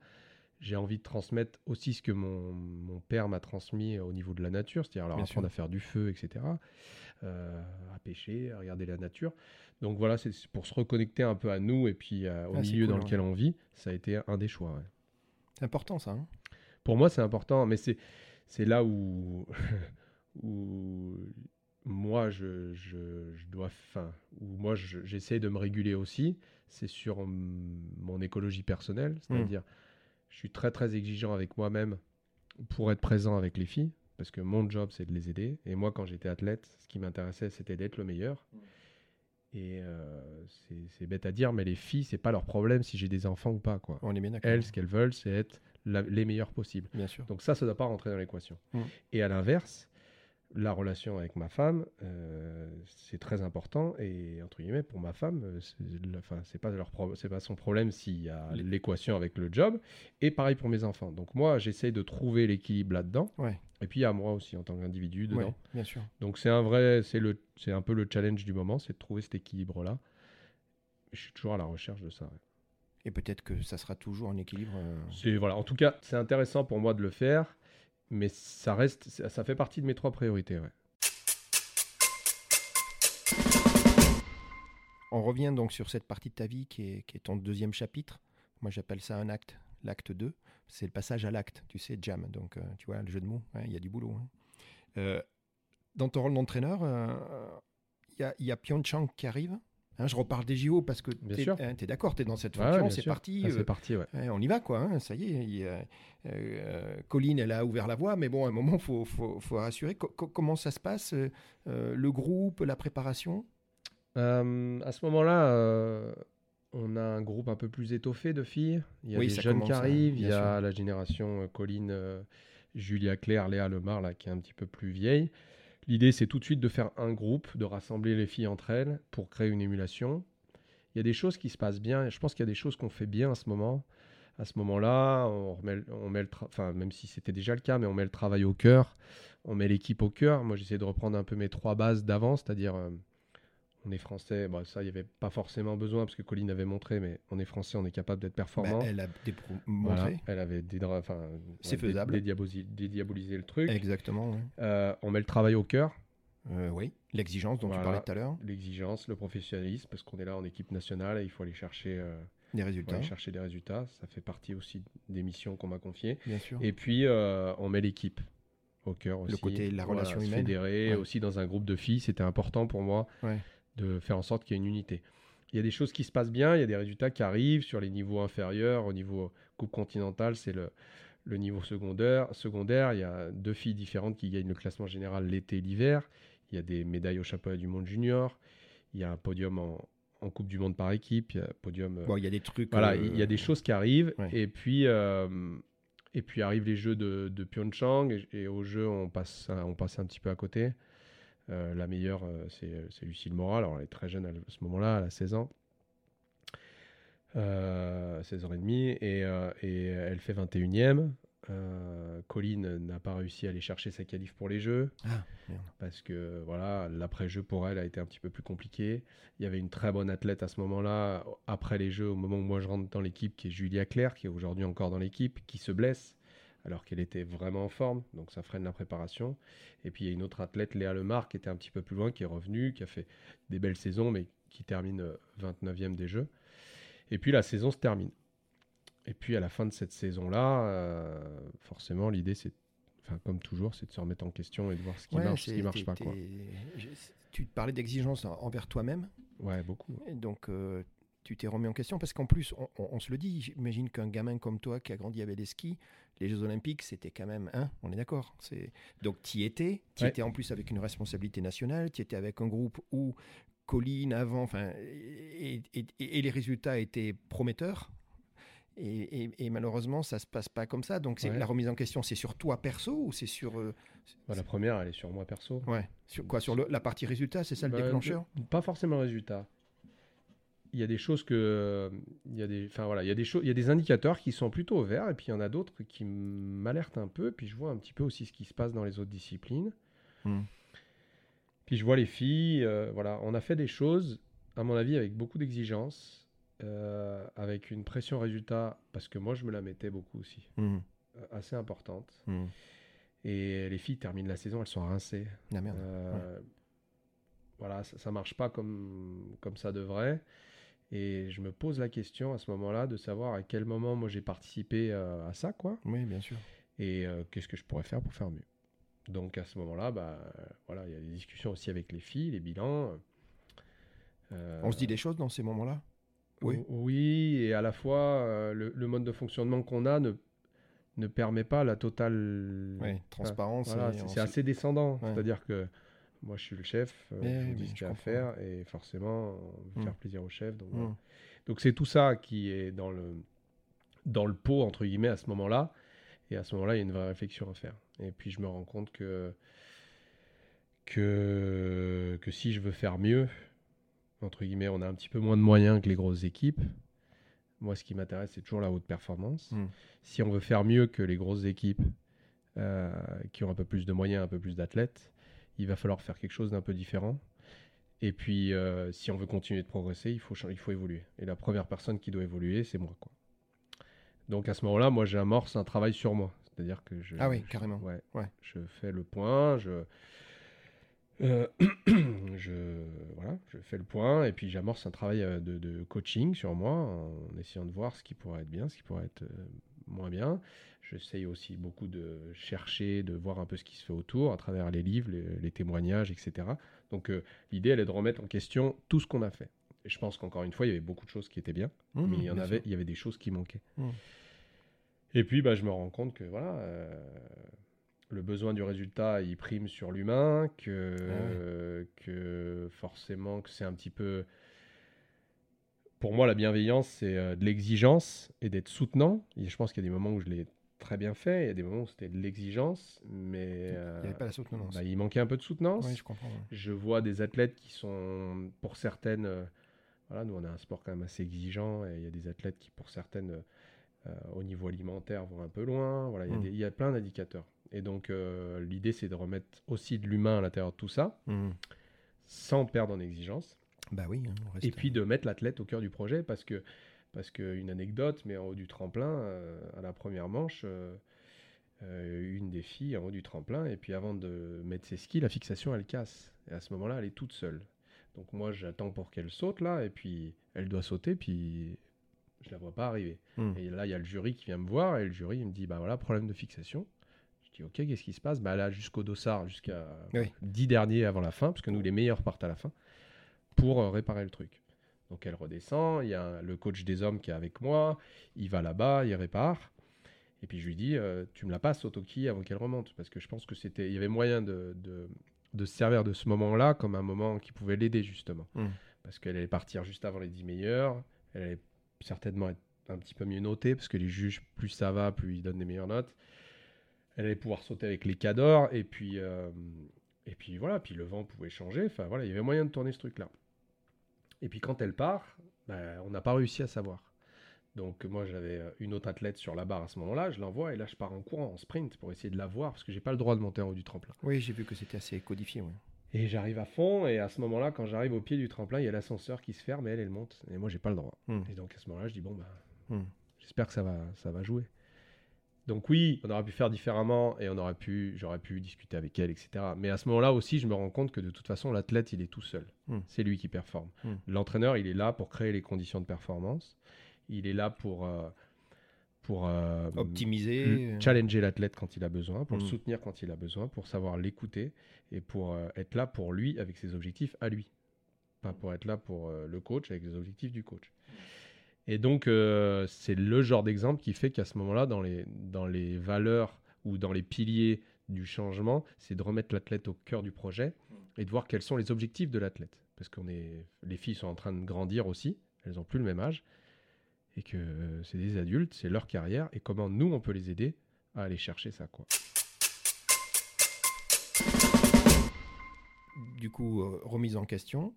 J'ai envie de transmettre aussi ce que mon, mon père m'a transmis au niveau de la nature, c'est-à-dire leur Bien apprendre sûr. à faire du feu, etc., euh, à pêcher, à regarder la nature. Donc voilà, c'est pour se reconnecter un peu à nous et puis euh, au Ah, milieu cool, dans lequel on vit, ça a été un des choix. ouais. C'est important ça. hein. pour moi, c'est important, mais c'est c'est là où, où moi, je, je, je dois, enfin, où moi, j'essaie de me réguler aussi. C'est sur mon écologie personnelle, c'est-à-dire, je suis très très exigeant avec moi-même pour être présent avec les filles, parce que mon job, c'est de les aider. Et moi, quand j'étais athlète, ce qui m'intéressait, c'était d'être le meilleur. Et euh, c'est bête à dire, mais les filles, c'est pas leur problème si j'ai des enfants ou pas. Quoi. On est bien Elles, ce qu'elles veulent, c'est être les meilleures possibles. Bien sûr. Donc ça, ça ne doit pas rentrer dans l'équation. Mm. Et à l'inverse, la relation avec ma femme, euh, c'est très important. Et entre guillemets, pour ma femme, euh, enfin, c'est pas leur c'est pas son problème s'il y a l'équation avec le job. Et pareil pour mes enfants. Donc moi, j'essaye de trouver l'équilibre là-dedans. Ouais. Et puis a moi aussi en tant qu'individu dedans. bien sûr. Donc c'est un vrai, c'est le, c'est un peu le challenge du moment, c'est de trouver cet équilibre-là. Je suis toujours à la recherche de ça. Et peut-être que ça sera toujours un équilibre. Euh, c'est voilà. En tout cas, c'est intéressant pour moi de le faire mais ça reste, ça fait partie de mes trois priorités. On revient donc sur cette partie de ta vie qui est, ton deuxième chapitre. Moi, j'appelle ça un acte, l'acte 2. C'est le passage à l'acte, tu sais, jam. Donc, euh, tu vois, le jeu de mots, hein, il y a du boulot. Hein. Euh, dans ton rôle d'entraîneur, euh, il y, y, a qui arrive. Hein, je reparle des JO parce que tu es, hein, d'accord, tu es dans cette fonction, c'est parti. Ah, c'est euh, parti, ouais. on y va, quoi. Hein, ça y est. Euh, Colline, elle a ouvert la voie, mais bon, à un moment, il faut, faut, faut, rassurer. comment ça se passe, euh, le groupe, la préparation? À ce moment-là, on a un groupe un peu plus étoffé de filles. Il y a des jeunes qui arrivent, il y a la génération Colline, Julia Claire, Léa Lemar, là, qui est un petit peu plus vieille. L'idée, c'est tout de suite de faire un groupe, de rassembler les filles entre elles pour créer une émulation. Il y a des choses qui se passent bien, je pense qu'il y a des choses qu'on fait bien à ce moment. À ce moment-là, on, met le même si c'était déjà le cas, mais on met le travail au cœur, on met l'équipe au cœur. Moi, j'essaie de reprendre un peu mes trois bases d'avant, c'est-à-dire euh, on est français, bon, ça, il n'y avait pas forcément besoin, parce que Colline avait montré, mais on est français, on est capable d'être performant. Bah, elle a montré. elle avait des, enfin, c'est faisable. Dédiaboliser le truc. Exactement. Euh, on met le travail au cœur. Euh, oui, l'exigence dont tu parlais tout à l'heure. L'exigence, le professionnalisme, parce qu'on est là en équipe nationale et il faut aller chercher euh, des résultats. Aller chercher des résultats. Ça fait partie aussi des missions qu'on m'a confiées. Bien sûr. Et puis, on met l'équipe au cœur aussi. Le côté la relation humaine. Fédéré, aussi dans un groupe de filles, c'était important pour moi. Ouais de faire en sorte qu'il y ait une unité. Il y a des choses qui se passent bien, il y a des résultats qui arrivent sur les niveaux inférieurs. Au niveau Coupe continentale, c'est le, le niveau secondaire. secondaire. Il y a deux filles différentes qui gagnent le classement général l'été et l'hiver. Il y a des médailles au championnat du monde junior. Il y a un podium en, en Coupe du Monde par équipe. Il y a podium. Bon, il y a des trucs. Voilà, il y a des choses qui arrivent. Et puis. Euh, et puis arrivent les Jeux de, de Pyeongchang et, et, aux Jeux on passe, on passe un petit peu à côté. Euh, la meilleure, euh, euh, c'est Lucille Moral. Alors, elle est très jeune à ce moment-là, elle a 16 ans. 16 ans et demi. Et, et elle fait 21e. Colline n'a pas réussi à aller chercher sa qualif pour les Jeux. Ah, parce que voilà, l'après-jeu pour elle a été un petit peu plus compliqué. Il y avait une très bonne athlète à ce moment-là, après les Jeux, au moment où moi je rentre dans l'équipe, qui est Julia Claire, qui est aujourd'hui encore dans l'équipe, qui se blesse alors qu'elle était vraiment en forme, donc ça freine la préparation. Et puis il y a une autre athlète, Léa Lemar, qui était un petit peu plus loin, qui est revenue, qui a fait des belles saisons, mais qui termine 29e euh, des Jeux. Et puis la saison se termine. Et puis à la fin de cette saison-là, euh, forcément, l'idée, c'est, enfin, comme toujours, c'est de se remettre en question et de voir ce qui marche, ce qui marche pas. Quoi. Tu parlais d'exigence envers toi-même. Ouais, beaucoup. Et donc, euh, tu t'es remis en question parce qu'en plus, on, se le dit, j'imagine qu'un gamin comme toi qui a grandi avec des skis, les Jeux Olympiques, c'était quand même, hein, on est d'accord. C'est donc tu y étais, tu étais en plus avec une responsabilité nationale, tu étais avec un groupe où Colline avant, enfin, et, les résultats étaient prometteurs. Et, malheureusement, ça se passe pas comme ça. Donc, c'est la remise en question, c'est sur toi perso ou c'est sur euh, bah, La première, elle est sur moi perso. Ouais. Sur quoi? Sur la partie résultat, c'est ça le bah, déclencheur? Pas forcément résultat il y a des choses que il y a des enfin voilà il y a des choses il y a des indicateurs qui sont plutôt verts et puis il y en a d'autres qui m'alertent un peu puis je vois un petit peu aussi ce qui se passe dans les autres disciplines hmm. puis je vois les filles euh, voilà on a fait des choses à mon avis avec beaucoup d'exigence euh, avec une pression résultat parce que moi je me la mettais beaucoup aussi hmm. euh, assez importante hmm. et les filles terminent la saison elles sont rincées la merde. voilà ça, ça marche pas comme comme ça devrait et je me pose la question à ce moment-là de savoir à quel moment moi j'ai participé euh, à ça, quoi. Oui, bien sûr. et euh, qu'est-ce que je pourrais faire pour faire mieux? Donc à ce moment-là, bah, voilà, il y a des discussions aussi avec les filles, les bilans. Euh, On se dit des choses dans ces moments-là? Oui. oui, et à la fois, euh, le, mode de fonctionnement qu'on a ne, ne permet pas la totale transparence. c'est assez descendant. C'est-à-dire que moi, je suis le chef, je dis ce qu'il y a à faire, et forcément, on veut mm. faire plaisir au chef. Donc, mm. donc c'est tout ça qui est dans le, dans le pot, entre guillemets, à ce moment-là. Et à ce moment-là, il y a une vraie réflexion à faire. Et puis je me rends compte que, que, que si je veux faire mieux, entre guillemets, on a un petit peu moins de moyens que les grosses équipes. Moi, ce qui m'intéresse, c'est toujours la haute performance. Hmm. Si on veut faire mieux que les grosses équipes euh, qui ont un peu plus de moyens, un peu plus d'athlètes, il va falloir faire quelque chose d'un peu différent. Et puis, euh, si on veut continuer de progresser, il faut, il faut évoluer. Et la première personne qui doit évoluer, c'est moi. Quoi. Donc à ce moment-là, moi j'amorce un travail sur moi. C'est-à-dire que je. Ah oui, carrément. Ouais, ouais. Je fais le point, je. Euh, je, voilà, je fais le point et puis j'amorce un travail euh, de, coaching sur moi en essayant de voir ce qui pourrait être bien, ce qui pourrait être moins bien. J'essaye aussi beaucoup de chercher, de voir un peu ce qui se fait autour à travers les livres, les, témoignages, etc. Donc l'idée, elle est de remettre en question tout ce qu'on a fait. Et je pense qu'encore une fois, il y avait beaucoup de choses qui étaient bien, mmh, mais il y en avait, il y avait des choses qui manquaient. Mmh. Et puis, bah, je me rends compte que voilà, euh, le besoin du résultat, il prime sur l'humain, que, ah que forcément, que c'est un petit peu. Pour moi, la bienveillance, c'est euh, de l'exigence et d'être soutenant. Et je pense qu'il y a des moments où je l'ai très bien fait, il y a des moments où c'était de l'exigence, mais il n'y avait pas la soutenance. Bah, il manquait un peu de soutenance. Oui, je comprends. Je vois des athlètes qui sont, pour certaines, voilà, nous on a un sport quand même assez exigeant et il y a des athlètes qui, pour certaines, euh, au niveau alimentaire, vont un peu loin. Voilà, il y, a mm. plein d'indicateurs. Et donc, euh, l'idée, c'est de remettre aussi de l'humain à l'intérieur de tout ça, mm. sans perdre en exigence. Bah oui. Hein, et puis de mettre l'athlète au cœur du projet, parce que, parce qu'une anecdote, mais en haut du tremplin, euh, à la première manche, une des filles en haut du tremplin, et puis avant de mettre ses skis, la fixation, elle casse. Et à ce moment-là, elle est toute seule. Donc moi, j'attends pour qu'elle saute là, et puis elle doit sauter, puis je la vois pas arriver. Hmm. Et là, il y a le jury qui vient me voir, et le jury il me dit, bah voilà, problème de fixation. Je dis, ok, qu'est-ce qui se passe? Bah là, jusqu'au dossard, jusqu'à 10 derniers avant la fin, parce que nous, les meilleurs partent à la fin, pour euh, réparer le truc. Donc elle redescend, il y a le coach des hommes qui est avec moi, il va là-bas, il répare. Et puis je lui dis, euh, tu me la passes au Toki avant qu'elle remonte, parce que je pense que c'était, il y avait moyen de de se servir de ce moment-là comme un moment qui pouvait l'aider justement. Hmm. Parce qu'elle allait partir juste avant les 10 meilleurs, elle allait certainement être un petit peu mieux notée, parce que les juges, plus ça va, plus ils donnent des meilleures notes. Elle allait pouvoir sauter avec les cadors, et puis, euh, et puis voilà, puis le vent pouvait changer, enfin voilà, il y avait moyen de tourner ce truc-là. Et puis quand elle part, bah, on n'a pas réussi à savoir. Donc moi j'avais euh, une autre athlète sur la barre à ce moment-là, je l'envoie et là je pars en courant, en sprint pour essayer de la voir parce que j'ai pas le droit de monter en haut du tremplin. Oui, j'ai vu que c'était assez codifié. Et j'arrive à fond et à ce moment-là, quand j'arrive au pied du tremplin, il y a l'ascenseur qui se ferme et elle, elle monte et moi j'ai pas le droit. Hmm. Et donc à ce moment-là, je dis bon bah, j'espère que ça va, ça va jouer. Donc oui, on aurait pu faire différemment et on aurait pu, j'aurais pu discuter avec elle, etc. Mais à ce moment-là aussi, je me rends compte que de toute façon, l'athlète, il est tout seul. Hmm. C'est lui qui performe. L'entraîneur, il est là pour créer les conditions de performance. Il est là pour euh, pour euh, optimiser, challenger l'athlète quand il a besoin, pour le mm. soutenir quand il a besoin, pour savoir l'écouter et pour euh, être là pour lui avec ses objectifs à lui, pas pour être là pour le coach avec les objectifs du coach. Et donc c'est le genre d'exemple qui fait qu'à ce moment-là, dans les, dans les valeurs ou dans les piliers du changement, c'est de remettre l'athlète au cœur du projet et de voir quels sont les objectifs de l'athlète. Parce qu'on est, les filles sont en train de grandir aussi, elles n'ont plus le même âge et que euh, c'est des adultes, c'est leur carrière, et comment nous, on peut les aider à aller chercher ça, quoi. Du coup, euh, remise en question,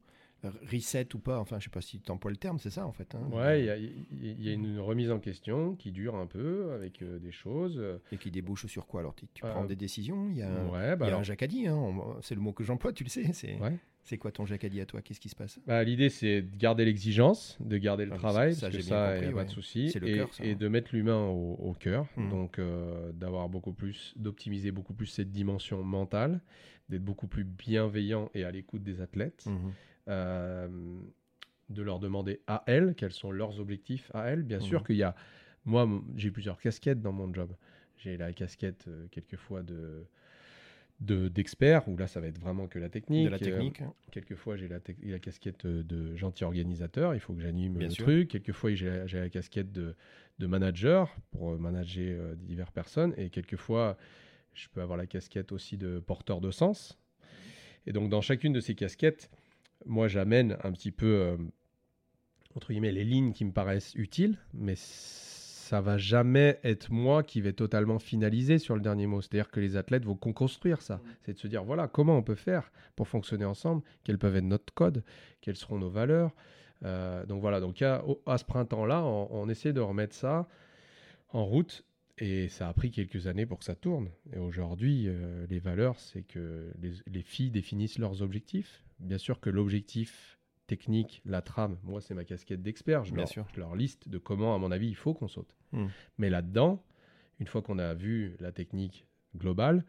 reset ou pas, enfin je sais pas si tu emploies le terme, c'est ça en fait. Hein ouais, il y, a une remise en question qui dure un peu avec euh, des choses. Et qui débouche sur quoi alors? Tu, prends des décisions, il y a, ouais, bah un jacadi, hein, c'est le mot que j'emploie, tu le sais. C'est... Ouais. Quoi ton jacadi à toi? Qu'est-ce qui se passe? Bah, L'idée, c'est de garder l'exigence, de garder le ah, travail, ça, parce que ça, il n'y a pas de souci, et, et, de mettre l'humain au, cœur. Mmh. Donc, euh, d'avoir beaucoup plus, d'optimiser beaucoup plus cette dimension mentale, d'être beaucoup plus bienveillant et à l'écoute des athlètes, mmh. Euh, de leur demander à elles quels sont leurs objectifs à elles. Bien sûr mmh. qu'il y a, moi, j'ai plusieurs casquettes dans mon job. J'ai la casquette quelquefois de d'expert, où là ça va être vraiment que la technique. De la technique. quelquefois j'ai la, la, casquette de gentil organisateur, il faut que j'anime le truc. Quelquefois j'ai la, la, casquette de, de, manager pour manager diverses personnes. Et quelquefois je peux avoir la casquette aussi de porteur de sens. Et donc dans chacune de ces casquettes, moi j'amène un petit peu, euh, entre guillemets, les lignes qui me paraissent utiles, mais ça va jamais être moi qui vais totalement finaliser sur le dernier mot. C'est-à-dire que les athlètes vont construire ça. Mmh. C'est de se dire, voilà, comment on peut faire pour fonctionner ensemble, quels peuvent être notre code, quelles seront nos valeurs. Euh, donc voilà, donc à, à ce printemps-là, on, essaie de remettre ça en route et ça a pris quelques années pour que ça tourne. Et aujourd'hui, euh, les valeurs, c'est que les, filles définissent leurs objectifs. Bien sûr que l'objectif technique, la trame, moi, c'est ma casquette d'expert. Je, leur, je leur liste de comment, à mon avis, il faut qu'on saute. Hmm. Mais là-dedans, une fois qu'on a vu la technique globale,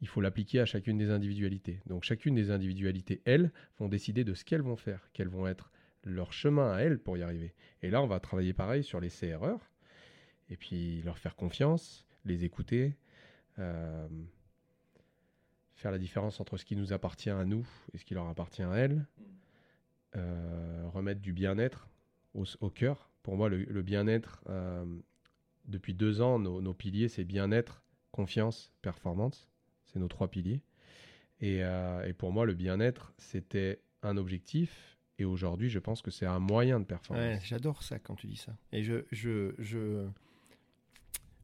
il faut l'appliquer à chacune des individualités. Donc chacune des individualités, elles, vont décider de ce qu'elles vont faire, quels vont être leur chemin à elles pour y arriver. Et là, on va travailler pareil sur les CRR et puis leur faire confiance, les écouter, euh, faire la différence entre ce qui nous appartient à nous et ce qui leur appartient à elles, euh, remettre du bien-être au, cœur. Pour moi, le, bien-être, euh, depuis deux ans, nos, piliers, c'est bien-être, confiance, performance. C'est nos trois piliers. Et, et pour moi, le bien-être, c'était un objectif. Et aujourd'hui, je pense que c'est un moyen de performance. J'adore ça quand tu dis ça. Et je, je,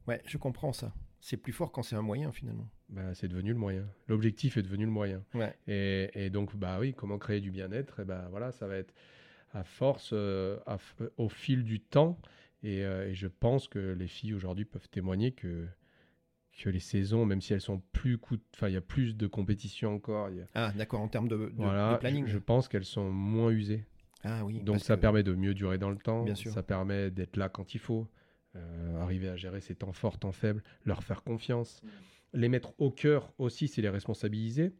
Ouais, je comprends ça. C'est plus fort quand c'est un moyen finalement. Bah, c'est devenu le moyen. L'objectif est devenu le moyen. Ouais. Et, et, donc, bah oui, comment créer du bien-être? Et bah voilà, ça va être à force, euh, au fil du temps. Et, euh, et, je pense que les filles aujourd'hui peuvent témoigner que que les saisons, même si elles sont plus enfin il y a plus de compétition encore. Ah d'accord, en termes de, de, voilà, planning. Je, je pense qu'elles sont moins usées. Ah oui. Donc ça permet de mieux durer dans le temps. Bien sûr. Ça permet d'être là quand il faut. Euh, arriver à gérer ces temps forts, temps faibles, leur faire confiance, les mettre au cœur aussi, c'est les responsabiliser.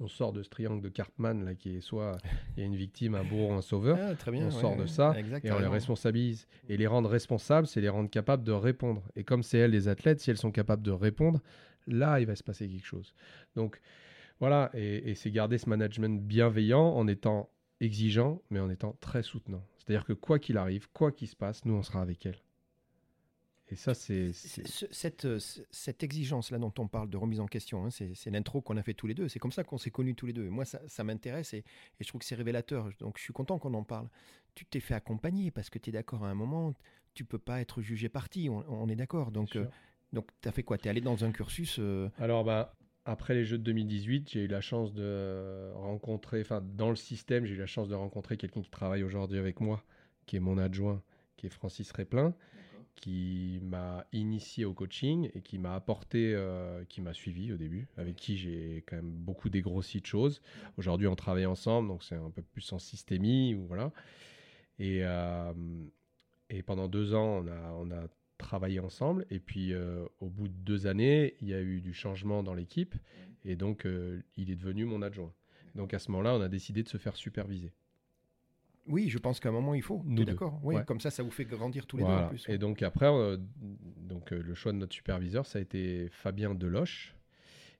On sort de ce triangle de Cartman là qui est soit il y a une victime, un bourreau, un sauveur. Ah, très bien, on sort de ça et on les responsabilise. Et les rendre responsables, c'est les rendre capables de répondre. Et comme c'est elles les athlètes, si elles sont capables de répondre, là il va se passer quelque chose. Donc voilà, et, et c'est garder ce management bienveillant en étant exigeant, mais en étant très soutenant. C'est-à-dire que quoi qu'il arrive, quoi qu'il se passe, nous on sera avec elles. Et ça, c'est. Cette, euh, cette exigence-là dont on parle de remise en question, hein, c'est l'intro qu'on a fait tous les deux. C'est comme ça qu'on s'est connus tous les deux. moi, ça, ça m'intéresse et, je trouve que c'est révélateur. Donc, je suis content qu'on en parle. Tu t'es fait accompagner parce que tu es d'accord à un moment. Tu peux pas être jugé parti. On, est d'accord. Donc, euh, donc tu as fait quoi? Tu es allé dans un cursus. Euh, Alors, bah, après les Jeux de 2018, j'ai eu la chance de rencontrer. Enfin, dans le système, j'ai eu la chance de rencontrer quelqu'un qui travaille aujourd'hui avec moi, qui est mon adjoint, qui est Francis Réplin qui m'a initié au coaching et qui m'a apporté, euh, qui m'a suivi au début, avec qui j'ai quand même beaucoup dégrossi de choses. Aujourd'hui, on travaille ensemble, donc c'est un peu plus en systémie, voilà. Et, euh, et pendant deux ans, on a, on a travaillé ensemble. Et puis, euh, au bout de deux années, il y a eu du changement dans l'équipe. Et donc, il est devenu mon adjoint. Donc, à ce moment-là, on a décidé de se faire superviser. Oui, je pense qu'à un moment il faut. d'accord? Oui, comme ça, ça vous fait grandir tous les deux en plus. Et donc après, euh, donc euh, le choix de notre superviseur, ça a été Fabien Deloche.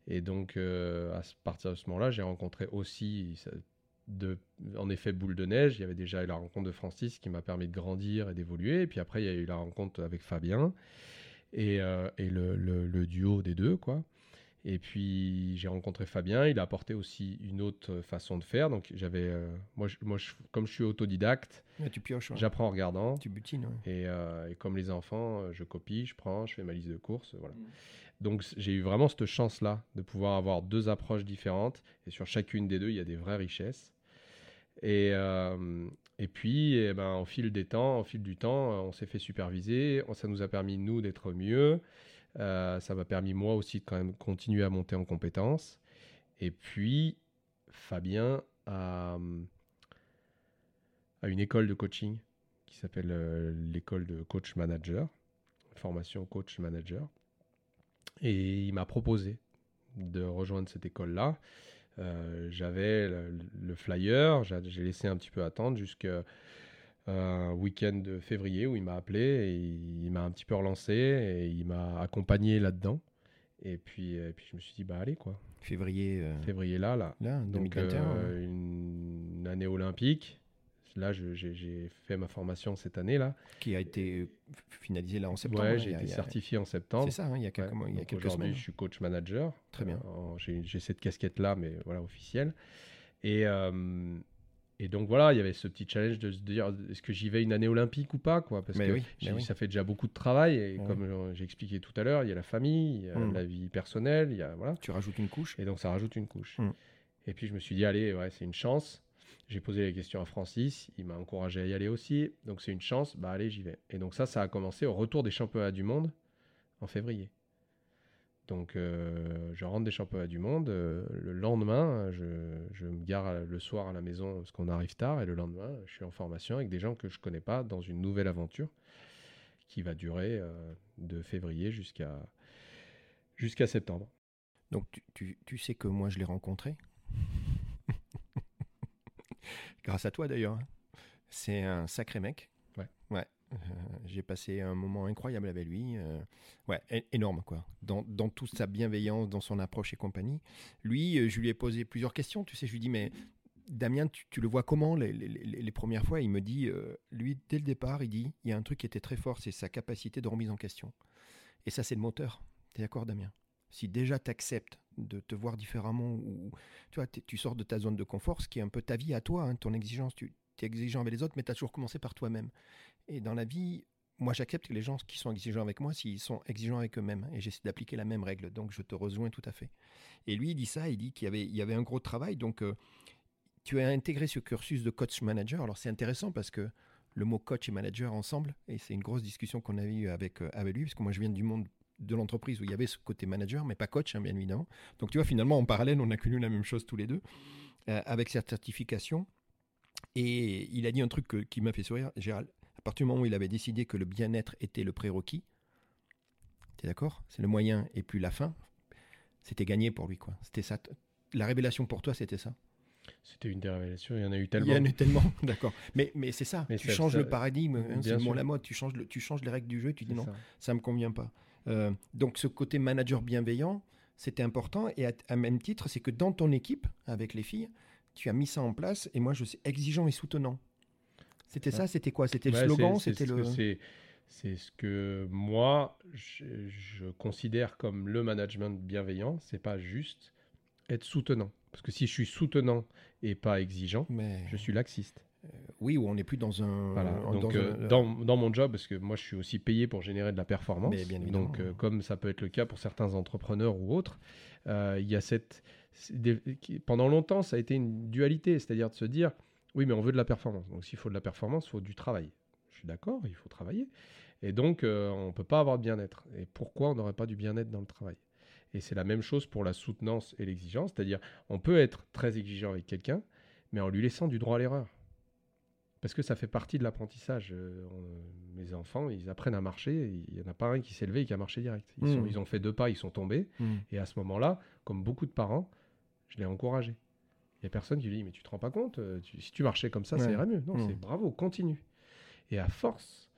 Et donc euh, à partir de ce moment-là, j'ai rencontré aussi, de, en effet, boule de neige. Il y avait déjà eu la rencontre de Francis qui m'a permis de grandir et d'évoluer. Et puis après, il y a eu la rencontre avec Fabien et, et le, le, duo des deux, quoi. Et puis j'ai rencontré Fabien, il a apporté aussi une autre façon de faire. Donc j'avais, euh, moi, moi comme je suis autodidacte, tu pioches, j'apprends en regardant. Tu butines. Et, euh, et, comme les enfants, euh, je copie, je prends, je fais ma liste de courses, voilà. Mm. Donc j'ai eu vraiment cette chance-là de pouvoir avoir deux approches différentes et sur chacune des deux, il y a des vraies richesses. Et, et puis, eh ben, au fil des temps, au fil du temps, on s'est fait superviser, ça nous a permis nous d'être mieux. Euh, ça m'a permis moi aussi de quand même continuer à monter en compétences. Et puis, Fabien a, une école de coaching qui s'appelle euh, l'école de coach manager, formation coach manager. Et il m'a proposé de rejoindre cette école-là. Euh, j'avais le, flyer, j'ai laissé un petit peu attendre jusqu'à un week-end de février où il m'a appelé et il m'a un petit peu relancé et il m'a accompagné là-dedans. Et puis, et puis je me suis dit, bah allez quoi. Février. euh, Février là, là. là, Donc 2021. euh, ouais. une année olympique. Là, j'ai fait ma formation cette année là. Qui a été euh, finalisé là en septembre. ouais, hein, j'ai a- été a- certifié en septembre. C'est ça, hein, il y a quelques, Ouais. mois- il y a Donc quelques Aujourd'hui, semaines. je suis coach manager. Très bien. Euh, en- J'ai cette casquette-là, mais voilà, officielle. Et, euh, et donc voilà, il y avait ce petit challenge de se dire est-ce que j'y vais une année olympique ou pas quoi? Parce Mais que oui, mais oui. ça fait déjà beaucoup de travail. Et Ouais. comme euh, j'ai expliqué tout à l'heure, il y a la famille, il y a Mm. la vie personnelle, il y a, voilà. Tu rajoutes une couche. Et donc ça rajoute une couche. Mm. Et puis je me suis dit allez, ouais, c'est une chance. J'ai posé la question à Francis, il m'a encouragé à y aller aussi. Donc c'est une chance, bah allez, j'y vais. Et donc ça, ça a commencé au retour des championnats du monde en février. Donc euh, je rentre des championnats du monde. euh, le lendemain, je, me gare le soir à la maison parce qu'on arrive tard. Et le lendemain, je suis en formation avec des gens que je connais pas dans une nouvelle aventure qui va durer euh, de février jusqu'à septembre. Donc tu sais que moi je l'ai rencontré? Grâce à toi d'ailleurs. hein. C'est un sacré mec. Euh, J'ai passé un moment incroyable avec lui. euh, ouais, énorme quoi. Dans, dans toute sa bienveillance, dans son approche et compagnie. Lui, euh, je lui ai posé plusieurs questions. Tu sais, je lui dis mais Damien, tu, le vois comment les, les- les- premières fois? Il me dit, lui, dès le départ, il dit, il y a un truc qui était très fort, c'est sa capacité de remise en question. Et ça, c'est le moteur. Tu es d'accord, Damien? Si déjà tu acceptes de te voir différemment, ou tu vois, t'es- tu sors de ta zone de confort, ce qui est un peu ta vie à toi, hein, ton exigence, tu es exigeant avec les autres, mais tu as toujours commencé par toi-même. Et dans la vie, moi, j'accepte que les gens qui sont exigeants avec moi, s'ils sont exigeants avec eux-mêmes, et j'essaie d'appliquer la même règle. Donc, je te rejoins tout à fait. Et lui, il dit ça, il dit qu'il y avait, un gros travail. Donc, euh, tu as intégré ce cursus de coach manager. Alors, c'est intéressant parce que le mot coach et manager ensemble, et c'est une grosse discussion qu'on avait eue avec, euh, avec lui, parce que moi, je viens du monde de l'entreprise où il y avait ce côté manager, mais pas coach, hein, bien évidemment. Donc, tu vois, finalement, en parallèle, on a connu la même chose tous les deux, euh, avec cette certification. Et il a dit un truc qui m'a fait sourire, Gérald. À partir du moment où il avait décidé que le bien-être était le prérequis, tu es d'accord? C'est le moyen et plus la fin. C'était gagné pour lui, quoi. C'était ça. La révélation pour toi, c'était ça? C'était une des révélations, il y en a eu Il tellement. y en a tellement, d'accord. Mais, mais c'est ça. Mais tu ça- changes ça- le paradigme, hein, c'est le la mode. Tu changes, le, tu changes les règles du jeu. Tu dis non, ça. ça me convient pas. Euh, donc ce côté manager bienveillant, c'était important. Et à, à même titre, c'est que dans ton équipe, avec les filles, tu as mis ça en place. Et moi, je sais, exigeant et soutenant. C'était ça, c'était quoi? C'était le slogan? c'est- C'était le. que c'est- ce que moi, je, je considère comme le management bienveillant. C'est pas juste être soutenant. Parce que si je suis soutenant et pas exigeant, Mais je suis laxiste. oui, où on n'est plus dans un. Voilà. dans Donc, un- euh, dans, dans mon job, parce que moi, je suis aussi payé pour générer de la performance. Bien. Donc, euh, comme ça peut être le cas pour certains entrepreneurs ou autres, euh, il y a cette. des- pendant longtemps, ça a été une dualité, c'est-à-dire de se dire oui, mais on veut de la performance. Donc, s'il faut de la performance, il faut du travail. Je suis d'accord, il faut travailler. Et donc, euh, on ne peut pas avoir de bien-être. Et pourquoi on n'aurait pas du bien-être dans le travail? Et c'est la même chose pour la soutenance et l'exigence, c'est-à-dire on peut être très exigeant avec quelqu'un, mais en lui laissant du droit à l'erreur. Parce que ça fait partie de l'apprentissage. Euh, on- mes enfants, ils apprennent à marcher. Il n'y en a pas un qui s'est levé et qui a marché direct. Ils, sont- Mm. ils ont fait deux pas, ils sont tombés. Hmm. Et à ce moment-là, comme beaucoup de parents, je l'ai encouragé. Il n'y a personne qui lui dit Mais tu te rends pas compte euh, tu- Si tu marchais comme ça, ça irait mieux. Non, Mm. c'est bravo, continue. Et à force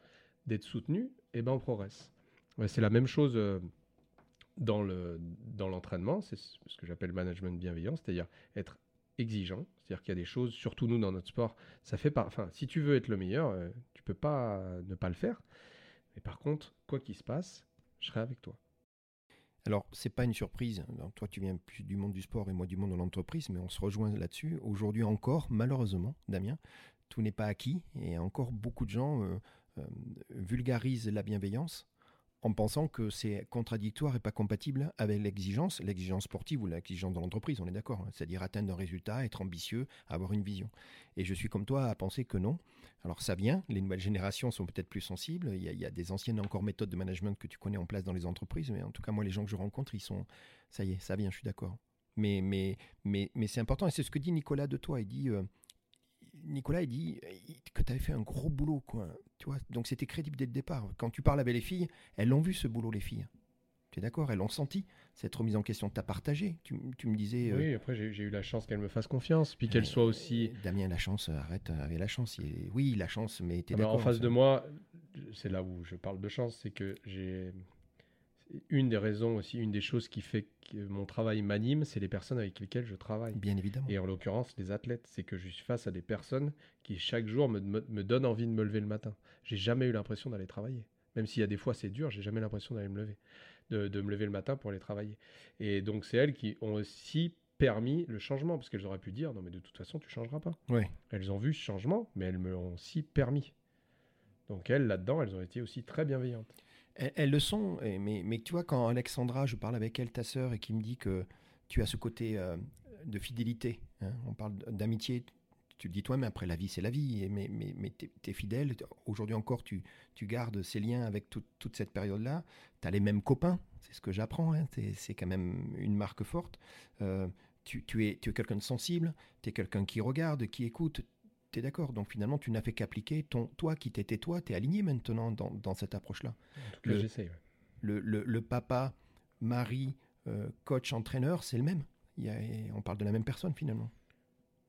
d'être soutenu, eh ben, on progresse. Ouais, c'est la même chose euh, dans le dans l'entraînement. C'est ce que j'appelle management bienveillant, c'est-à-dire être exigeant. C'est-à-dire qu'il y a des choses, surtout nous dans notre sport, ça fait pas. Enfin, si tu veux être le meilleur, euh, tu peux pas ne pas le faire. Mais par contre, quoi qu'il se passe, je serai avec toi. Alors, c'est pas une surprise. Toi, tu viens plus du monde du sport et moi du monde de l'entreprise, mais on se rejoint là-dessus. Aujourd'hui encore, malheureusement, Damien, tout n'est pas acquis et encore beaucoup de gens euh, euh, vulgarisent la bienveillance en pensant que c'est contradictoire et pas compatible avec l'exigence, l'exigence sportive ou l'exigence dans l'entreprise, on est d'accord, hein. c'est-à-dire atteindre un résultat, être ambitieux, avoir une vision. Et je suis comme toi à penser que non. Alors ça vient, les nouvelles générations sont peut-être plus sensibles, il y, a, il y a des anciennes encore méthodes de management que tu connais en place dans les entreprises, mais en tout cas moi les gens que je rencontre, ils sont, ça y est, ça vient, je suis d'accord. Mais, mais, mais, mais c'est important, et c'est ce que dit Nicolas de toi, il dit... euh, Nicolas, il dit euh, que tu avais fait un gros boulot, quoi. Tu vois, donc c'était crédible dès le départ. Quand tu parles avec les filles, elles l'ont vu ce boulot, les filles. Tu es d'accord? Elles l'ont senti, cette remise en question. Tu as partagé. Tu, tu me disais. euh, Oui, après j'ai eu la chance qu'elle me fasse confiance, puis qu'elle mais, soit aussi. euh, Damien, la chance, euh, arrête euh, avec la chance. Oui, la chance, mais tu es Ah d'accord en face ça- de moi, c'est là où je parle de chance, c'est que j'ai une des raisons aussi, une des choses qui fait que mon travail m'anime, c'est les personnes avec lesquelles je travaille. Bien évidemment. Et en l'occurrence, les athlètes, c'est que je suis face à des personnes qui chaque jour me, me- me donnent envie de me lever le matin. J'ai jamais eu l'impression d'aller travailler. Même s'il y a des fois c'est dur, j'ai jamais l'impression d'aller me lever, de, de me lever le matin pour aller travailler. Et donc c'est elles qui ont aussi permis le changement, parce qu'elles auraient pu dire non mais de toute façon tu changeras pas. Ouais. Elles ont vu ce changement, mais elles me l'ont aussi permis. Donc elles là-dedans, elles ont été aussi très bienveillantes. Elles, le sont, mais, tu vois, quand Alexandra, je parle avec elle, ta sœur, et qui me dit que tu as ce côté euh, de fidélité, hein, on parle d'amitié, tu le dis toi, mais après la vie, c'est la vie, mais, mais, mais tu es, fidèle, aujourd'hui encore, tu, tu gardes ces liens avec tout- toute cette période-là, tu as les mêmes copains, c'est ce que j'apprends, hein, c'est quand même une marque forte, Euh, tu, tu es, tu es quelqu'un de sensible, tu es quelqu'un qui regarde, qui écoute, tu es d'accord, donc finalement, tu n'as fait qu'appliquer ton, toi qui t'étais toi, tu es aligné maintenant dans, dans cette approche-là En tout cas, Le- j'essaye. ouais. le, le- le papa, mari, euh, coach, entraîneur, c'est le même. Il y a- on parle de la même personne finalement.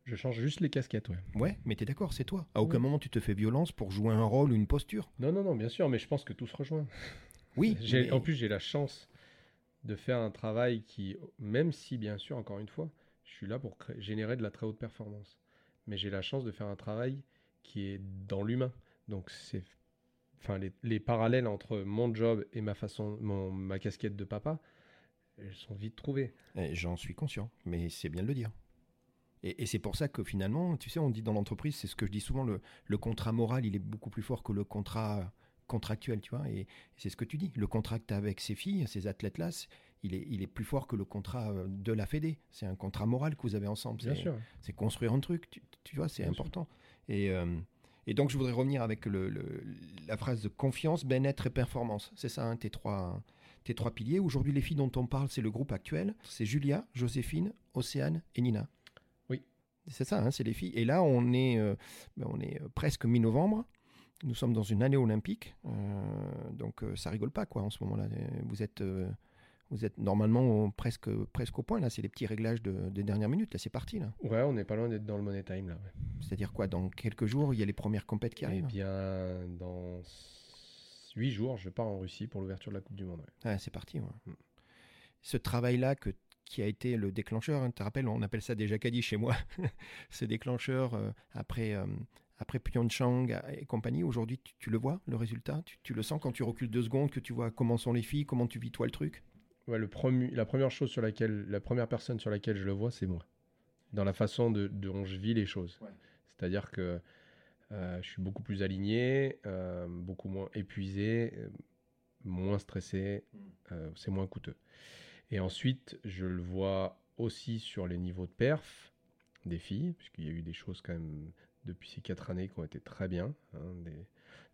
Je change juste les casquettes, ouais. Ouais, mais t'es d'accord, c'est toi. À aucun moment tu te fais violence pour jouer un rôle ou une posture. Non, non, non, bien sûr, mais je pense que tout se rejoint. Oui, mais- En plus, j'ai la chance de faire un travail qui, même si, bien sûr, encore une fois, je suis là pour créer- générer de la très haute performance. Mais j'ai la chance de faire un travail qui est dans l'humain. Donc, c'est. Enfin, les, les parallèles entre mon job et ma façon, mon, ma casquette de papa, elles sont vite trouvées. J'en suis conscient, mais c'est bien de le dire. Et, c'est pour ça que finalement, tu sais, on dit dans l'entreprise, c'est ce que je dis souvent, le, le contrat moral, il est beaucoup plus fort que le contrat contractuel, tu vois. Et, c'est ce que tu dis. Le contrat avec ces filles, ces athlètes-là, il est, il est plus fort que le contrat euh, de la Fédé. C'est un contrat moral que vous avez ensemble. Bien C'est- sûr. c'est construire un truc, tu, tu vois, c'est sûr. important. Et, euh, et donc, je voudrais revenir avec le, le- la phrase de confiance, bien-être et performance. C'est ça, hein, tes, trois, tes trois piliers. Aujourd'hui, les filles dont on parle, c'est le groupe actuel. C'est Julia, Joséphine, Océane et Nina. Oui. C'est ça, hein, c'est les filles. Et là, on est, euh, ben, on est presque mi-novembre. Nous sommes dans une année olympique. Euh, donc, euh, ça rigole pas, quoi, en ce moment-là. Vous êtes... euh, vous êtes normalement presque, presque au point, là. C'est les petits réglages de, des dernières minutes. Là, c'est parti, là. Ouais, on n'est pas loin d'être dans le money time là. ouais. C'est-à-dire quoi Dans quelques jours, il y a les premières compètes qui Eh arrivent bien, dans 8 jours, je pars en Russie pour l'ouverture de la Coupe du Monde. ouais. Ouais, c'est parti. ouais. Mm. Ce travail-là que, qui a été le déclencheur, hein, tu te rappelles, on appelle ça déjà Caddy chez moi, ce déclencheur euh, après, euh, après Pyeongchang et compagnie, aujourd'hui, tu, tu le vois, le résultat? Tu, tu le sens quand tu recules deux secondes, que tu vois comment sont les filles, comment tu vis toi le truc? Ouais, le la première chose sur laquelle, la première personne sur laquelle je le vois, c'est moi. Dans la façon de, dont je vis les choses. Ouais. C'est-à-dire que euh, je suis beaucoup plus aligné, euh, beaucoup moins épuisé, euh, moins stressé, Mm. c'est moins coûteux. Et ensuite, je le vois aussi sur les niveaux de perf des filles, puisqu'il y a eu des choses quand même depuis ces quatre années qui ont été très bien. hein, des,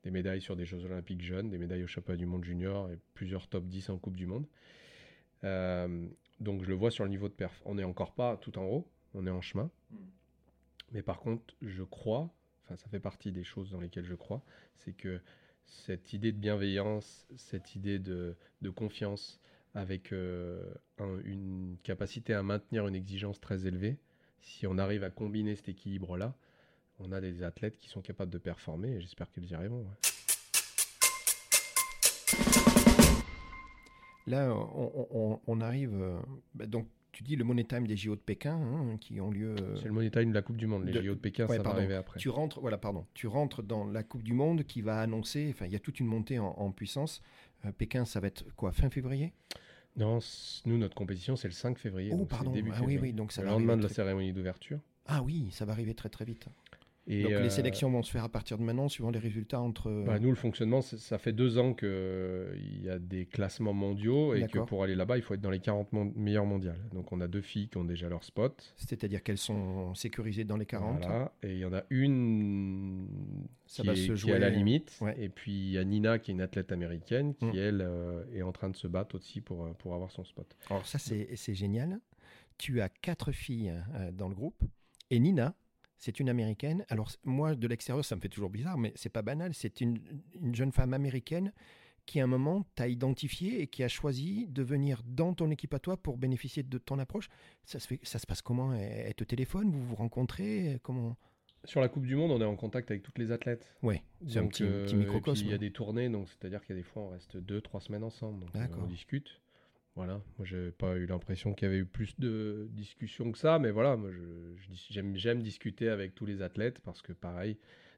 des médailles sur des Jeux Olympiques jeunes, des médailles au championnat du monde junior et plusieurs top 10 en Coupe du Monde. Euh, donc je le vois sur le niveau de perf. On n'est encore pas tout en haut, on est en chemin. Mm. Mais par contre, je crois, enfin ça fait partie des choses dans lesquelles je crois, c'est que cette idée de bienveillance, cette idée de, de confiance avec euh, un- une capacité à maintenir une exigence très élevée, si on arrive à combiner cet équilibre-là, on a des athlètes qui sont capables de performer et j'espère qu'ils y arriveront. ouais. Là, on, on- on arrive. euh, bah, donc, tu dis le Money Time des JO de Pékin, hein, qui ont lieu. euh, C'est le money time de la Coupe du Monde. Les de- JO de Pékin, ouais, ça pardon. va arriver après. Tu rentres, voilà, pardon. Tu rentres dans la Coupe du Monde qui va annoncer. Enfin, il y a toute une montée en, en puissance. Euh, Pékin, ça va être quoi Fin février? Non, nous, notre compétition, c'est le 5 février. Oh, pardon. début Ah oui, février. oui. Donc ça le va lendemain de la cérémonie d'ouverture. Ah oui, ça va arriver très très vite. Et donc euh, les sélections vont se faire à partir de maintenant, suivant les résultats entre. bah, nous, le fonctionnement, ça fait deux ans qu'il y a des classements mondiaux et que pour aller là-bas, il faut être dans les 40 mon- meilleures mondiales. Donc, on a deux filles qui ont déjà leur spot. C'est-à-dire qu'elles sont sécurisées dans les 40. Voilà. Et il y en a une Ça qui, va est, se qui est jouer. à la limite. Ouais. Et puis, il y a Nina, qui est une athlète américaine, qui, Mm. elle, euh, est en train de se battre aussi pour, euh, pour avoir son spot. Alors ça, c'est c'est génial. Tu as quatre filles euh, dans le groupe. Et Nina, c'est une américaine. Alors moi, de l'extérieur, ça me fait toujours bizarre, mais c'est pas banal. C'est une, une jeune femme américaine qui à un moment t'a identifié et qui a choisi de venir dans ton équipe à toi pour bénéficier de ton approche. Ça se, fait, ça se passe comment? Elle te téléphone? Vous vous rencontrez? Comment? Sur la Coupe du Monde, on est en contact avec toutes les athlètes. Oui, c'est un petit, euh, microcosme. Il y a des tournées, donc c'est-à-dire qu'il y a des fois on reste deux, trois semaines ensemble, donc on discute. Voilà, moi j'ai pas eu l'impression qu'il y avait eu plus de discussions que ça, mais voilà, moi j'aime j'aime discuter avec tous les athlètes parce que pareil,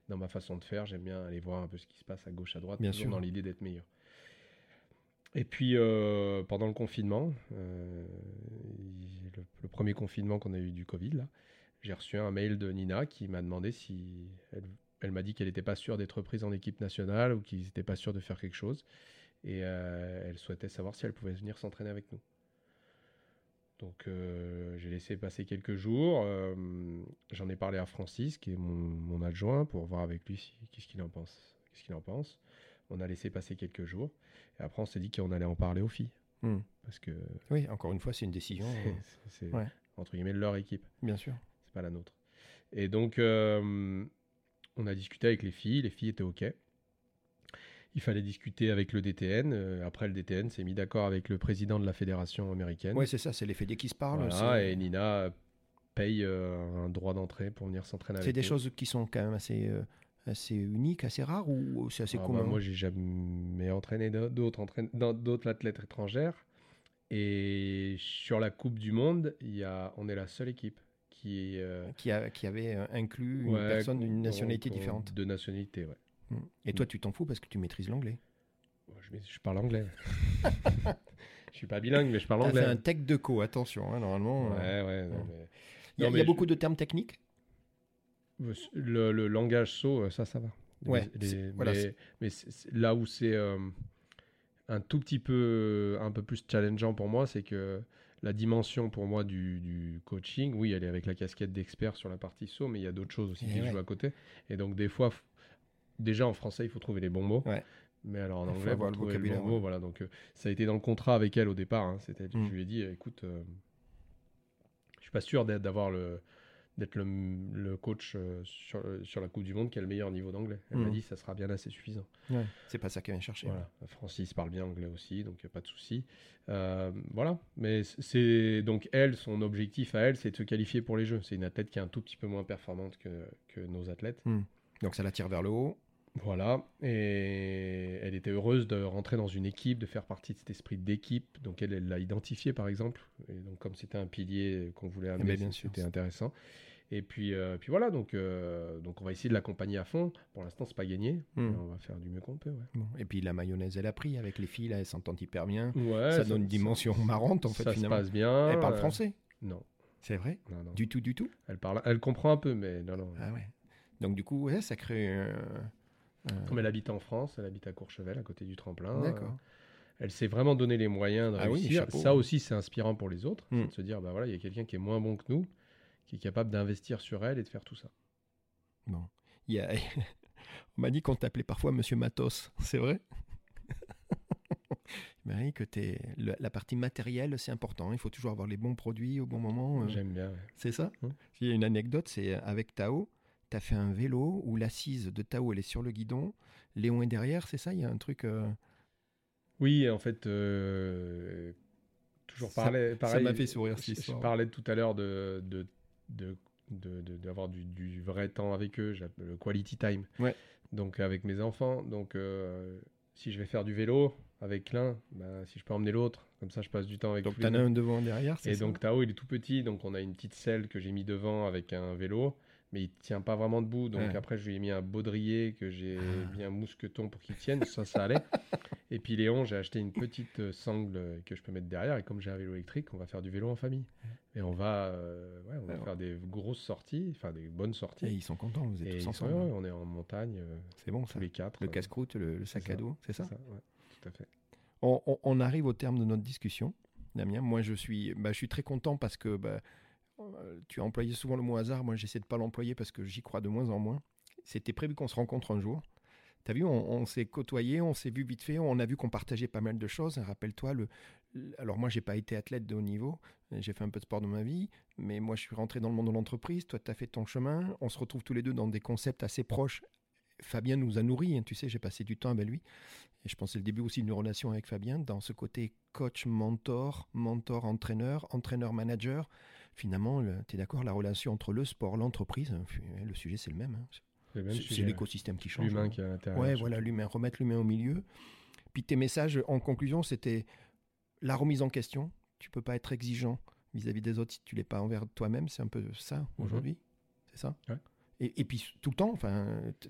dans ma façon de faire, j'aime bien aller voir un peu ce qui se passe à gauche, à droite, bien sûr. dans l'idée d'être meilleur. Et puis euh, pendant le confinement, le, le, premier confinement qu'on a eu du Covid là, j'ai reçu un mail de Nina qui m'a demandé si elle, m'a dit qu'elle n'était pas sûre d'être prise en équipe nationale ou qu'ils n'étaient pas sûrs de faire quelque chose. Et euh, elle souhaitait savoir si elle pouvait venir s'entraîner avec nous. Donc euh, j'ai laissé passer quelques jours. Euh, j'en ai parlé à Francis, qui est mon, adjoint, pour voir avec lui qu'est-ce qu'il en pense. Qu'est-ce qu'il en pense. On a laissé passer quelques jours. Et après, on s'est dit qu'on allait en parler aux filles. Hmm. Parce que. Oui, encore une fois, c'est une décision. C'est, entre guillemets, leur équipe. Bien sûr pas la nôtre. Et donc, euh, on a discuté avec les filles, les filles étaient OK. Il fallait discuter avec le DTN. Euh, après, le DTN s'est mis d'accord avec le président de la fédération américaine. Oui, c'est ça, c'est les fédés qui se parlent. et Nina paye euh, un droit d'entrée pour venir s'entraîner avec C'est des choses qui sont quand même assez, assez uniques, assez rares ou c'est assez ah, commun bah, Moi, j'ai jamais entraîné d'autres d'autres athlètes étrangères. Et sur la Coupe du Monde, y a, on est la seule équipe qui, euh, qui, a, qui, avait euh, inclus une personne d'une nationalité différente. De nationalité, ouais. Mm. Et toi, tu t'en fous parce que tu maîtrises l'anglais je, je, parle anglais. je suis pas bilingue, mais je parle anglais. C'est un tech de co, attention, hein, normalement. Ouais, ouais. il y a, beaucoup de termes techniques le, le, langage saut, ça, ça va. Ouais, mais, mais là où c'est un tout petit peu, un peu plus challengeant pour moi, c'est que la dimension pour moi du, coaching, oui, elle est avec la casquette d'expert sur la partie saut, mais il y a d'autres choses aussi qui jouent à côté. Et donc, des fois, déjà en français, il faut trouver les bons mots. Mais alors en anglais, il faut trouver les bons mots. Voilà, donc euh, ça a été dans le contrat avec elle au départ. Hein. C'était, Je mm. lui ai dit, écoute, euh, je suis pas sûr d'avoir le, d'être le, coach euh, sur, sur, la Coupe du Monde qui a le meilleur niveau d'anglais. Elle m'a mm. dit ça sera bien assez suffisant. c'est pas ça qu'elle vient chercher. Voilà. Francis parle bien anglais aussi, donc pas de souci. Euh, voilà, mais c'est donc elle, son objectif à elle, c'est de se qualifier pour les Jeux. C'est une athlète qui est un tout petit peu moins performante que, que nos athlètes. Mm. Donc ça la tire vers le haut. Voilà, et elle était heureuse de rentrer dans une équipe, de faire partie de cet esprit d'équipe. Donc elle l'a identifié par exemple, et donc comme c'était un pilier qu'on voulait eh amener, c'était intéressant. Et puis, euh, puis voilà, donc, euh, donc on va essayer de l'accompagner à fond. Pour l'instant, c'est pas gagné. Hmm. On va faire du mieux qu'on peut. Et puis la mayonnaise, elle a pris avec les filles, là, elles s'entendent hyper bien. ça, donne une dimension marrante en fait. Ça se passe bien. Elle parle français Non. C'est vrai? Non, non. Du tout, du tout? Elle, parle, elle comprend un peu, mais non, non. Ah ouais. Donc du coup, ouais, ça crée. Comme elle habite en France, elle habite à Courchevel, à côté du tremplin. D'accord. elle s'est vraiment donné les moyens de ah réussir. ça aussi, c'est inspirant pour les autres. Hmm. de se dire, bah voilà, il y a quelqu'un qui est moins bon que nous qui est capable d'investir sur elle et de faire tout ça. Bon. Il y a... On m'a dit qu'on t'appelait parfois Monsieur Matos, c'est vrai? Ben que es... la partie matérielle, c'est important. Il faut toujours avoir les bons produits au bon moment. Euh. J'aime bien. C'est ça? Hum. Il y a une anecdote, c'est avec Tao, tu as fait un vélo où l'assise de Tao, elle est sur le guidon. Léon est derrière, c'est ça Il y a un truc... Euh. Oui, en fait, euh, toujours parler, pareil. Ça m'a fait sourire. Je, parlais tout à l'heure de, de d'avoir du, du, vrai temps avec eux, le quality time. Ouais. Donc avec mes enfants, donc euh, si je vais faire du vélo avec l'un, bah, si je peux emmener l'autre, comme ça je passe du temps avec Donc tu en as un devant, derrière, Et donc Tao il est tout petit, donc on a une petite selle que j'ai mis devant avec un vélo mais il tient pas vraiment debout. Donc après, je lui ai mis un baudrier que j'ai ah. mis un mousqueton pour qu'il tienne. Ça, ça allait. et puis Léon, j'ai acheté une petite euh, sangle que je peux mettre derrière. Et comme j'ai un vélo électrique, on va faire du vélo en famille. Et on va, euh, ouais, on va faire des grosses sorties, enfin des bonnes sorties. Et ils sont contents, vous êtes tous ensemble. on est en montagne. Euh, c'est bon, tous les quatre. Le casse-croûte, le, sac à dos, c'est ça, ça Tout à fait. On, on, arrive au terme de notre discussion, Damien. Moi, je suis, bah, je suis très content parce que bah, tu as employé souvent le mot hasard, moi j'essaie de pas l'employer parce que j'y crois de moins en moins. C'était prévu qu'on se rencontre un jour. Tu as vu, on, s'est côtoyé, on s'est vu vite fait, on a vu qu'on partageait pas mal de choses. Rappelle-toi, le, alors moi j'ai pas été athlète de haut niveau, j'ai fait un peu de sport dans ma vie, mais moi je suis rentré dans le monde de l'entreprise, toi tu as fait ton chemin, on se retrouve tous les deux dans des concepts assez proches Fabien nous a nourris, hein, tu sais, j'ai passé du temps avec lui. Et je c'est le début aussi d'une relation avec Fabien dans ce côté coach, mentor, mentor, entraîneur, entraîneur-manager. Finalement, tu es d'accord, la relation entre le sport, l'entreprise, hein, le sujet c'est le même. Hein. C'est l'écosystème qui change. L'humain qui est à l'intérieur. Ouais, voilà, l'humain, remettre l'humain au milieu. Puis tes messages en conclusion, c'était la remise en question. Tu peux pas être exigeant vis-à-vis des autres si tu l'es pas envers toi-même. C'est un peu ça mhm. aujourd'hui. C'est ça? Ouais. Et, puis tout le temps, enfin,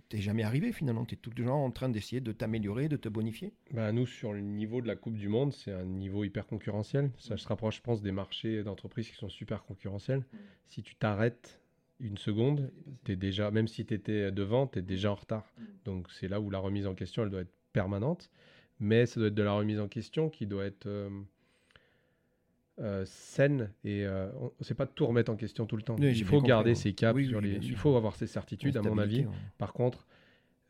t'es jamais arrivé finalement. Tu es tout le temps en train d'essayer de t'améliorer, de te bonifier. Bah, nous, sur le niveau de la Coupe du Monde, c'est un niveau hyper concurrentiel. Ça se rapproche, je pense, des marchés d'entreprises qui sont super concurrentiels. Si tu t'arrêtes une seconde, es déjà, même si tu étais devant, tu es déjà en retard. Donc c'est là où la remise en question, elle doit être permanente. Mais ça doit être de la remise en question qui doit être. Euh, euh, saine et euh, c'est pas de tout remettre en question tout le temps. il faut garder ses caps, sur les... il faut avoir ses certitudes à mon avis. Par contre,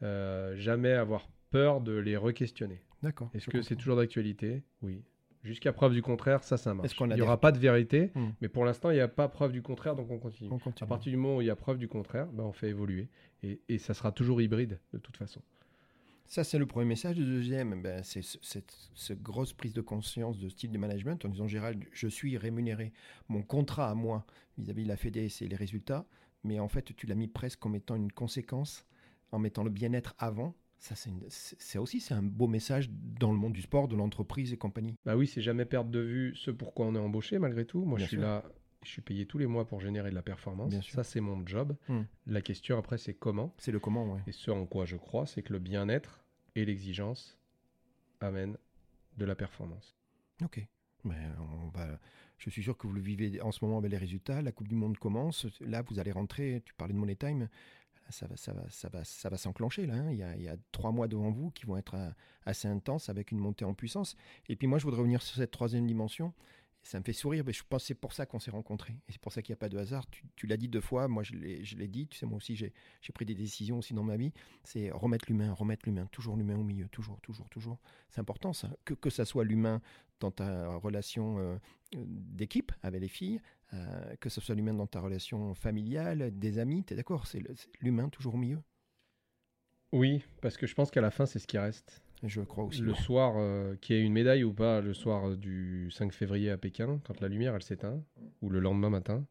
euh, jamais avoir peur de les re-questionner. D'accord. Est-ce que c'est toujours d'actualité? Oui. Jusqu'à preuve du contraire, ça, ça marche. il n'y aura pas de vérité, hmm. mais pour l'instant, il n'y a pas preuve du contraire, donc on continue. on À partir du moment où il y a preuve du contraire, ben, on fait évoluer. Et, et ça sera toujours hybride, de toute façon. Ça, c'est le premier message. Le deuxième, ben, c'est cette, grosse prise de conscience de style de management en disant Gérald, je suis rémunéré. Mon contrat à moi vis-à-vis de la Fédé, c'est les résultats. Mais en fait, tu l'as mis presque comme étant une conséquence, en mettant le bien-être avant. Ça, c'est aussi c'est un beau message dans le monde du sport, de l'entreprise et compagnie. Bah oui, c'est jamais perdre de vue ce pourquoi on est embauché malgré tout. Moi, je suis là, je suis payé tous les mois pour générer de la performance. Ça, c'est mon job. Hmm. La question après, c'est comment. C'est le comment, oui. Et ce en quoi je crois, c'est que le bien-être et l'exigence amènent de la performance. Ok. Mais on va, je suis sûr que vous le vivez en ce moment avec les résultats. La Coupe du Monde commence. Là, vous allez rentrer. Tu parlais de Money Time. Ça va, ça va, ça va, ça va s'enclencher là. Hein. Il, y a, il, y a, trois mois devant vous qui vont être euh, assez intenses avec une montée en puissance. Et puis moi, je voudrais revenir sur cette troisième dimension ça me fait sourire, mais je pense que c'est pour ça qu'on s'est rencontrés. Et c'est pour ça qu'il n'y a pas de hasard. Tu, l'as dit deux fois, moi je l'ai dit, tu sais, moi aussi j'ai pris des décisions aussi dans ma vie. C'est remettre l'humain, remettre l'humain, toujours l'humain au milieu, toujours, toujours, toujours. C'est important ça. Que, que ça soit l'humain dans ta relation euh, d'équipe avec les filles, euh, que ce soit l'humain dans ta relation familiale, des amis, tu es d'accord C'est l'humain toujours au milieu. Oui, parce que je pense qu'à la fin, c'est ce qui reste. Je crois aussi. Le soir, euh, qui ait une médaille ou pas, le soir euh, du 5 février à Pékin, quand la lumière elle s'éteint, ou le lendemain matin,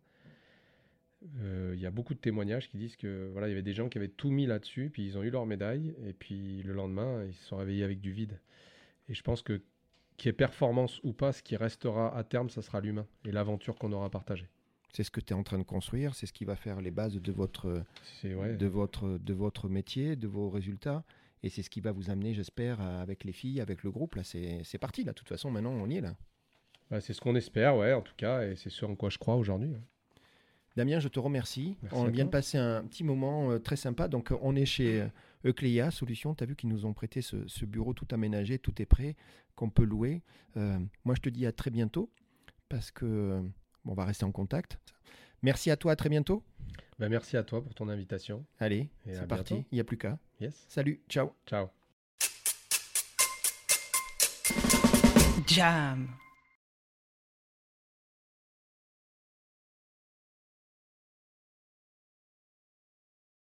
euh, il y a beaucoup de témoignages qui disent que voilà, il y avait des gens qui avaient tout mis là-dessus, puis ils ont eu leur médaille, et puis le lendemain, ils se sont réveillés avec du vide. Et je pense que qu'il y ait performance ou pas, ce qui restera à terme, ça sera l'humain et l'aventure qu'on aura partagée. C'est ce que tu es en train de construire, c'est ce qui va faire les bases de votre, de votre, de votre métier, de vos résultats. Et c'est ce qui va vous amener, j'espère, avec les filles, avec le groupe. Là, c'est parti. Là, de toute façon, maintenant, on y est là. Bah, c'est ce qu'on espère, ouais, en tout cas, et c'est ce en quoi je crois aujourd'hui. Damien, je te remercie. on vient de passer un petit moment euh, très sympa. Donc, euh, on est chez euh, Eucléa Solutions. Tu as vu qu'ils nous ont prêté ce, bureau tout aménagé, tout est prêt, qu'on peut louer. moi, je te dis à très bientôt parce que on va rester en contact. Merci à toi, à très bientôt. Bah, merci à toi pour ton invitation. Allez, c'est parti. Il n'y a plus qu'à. Yes. Salut, ciao. Ciao. Jam.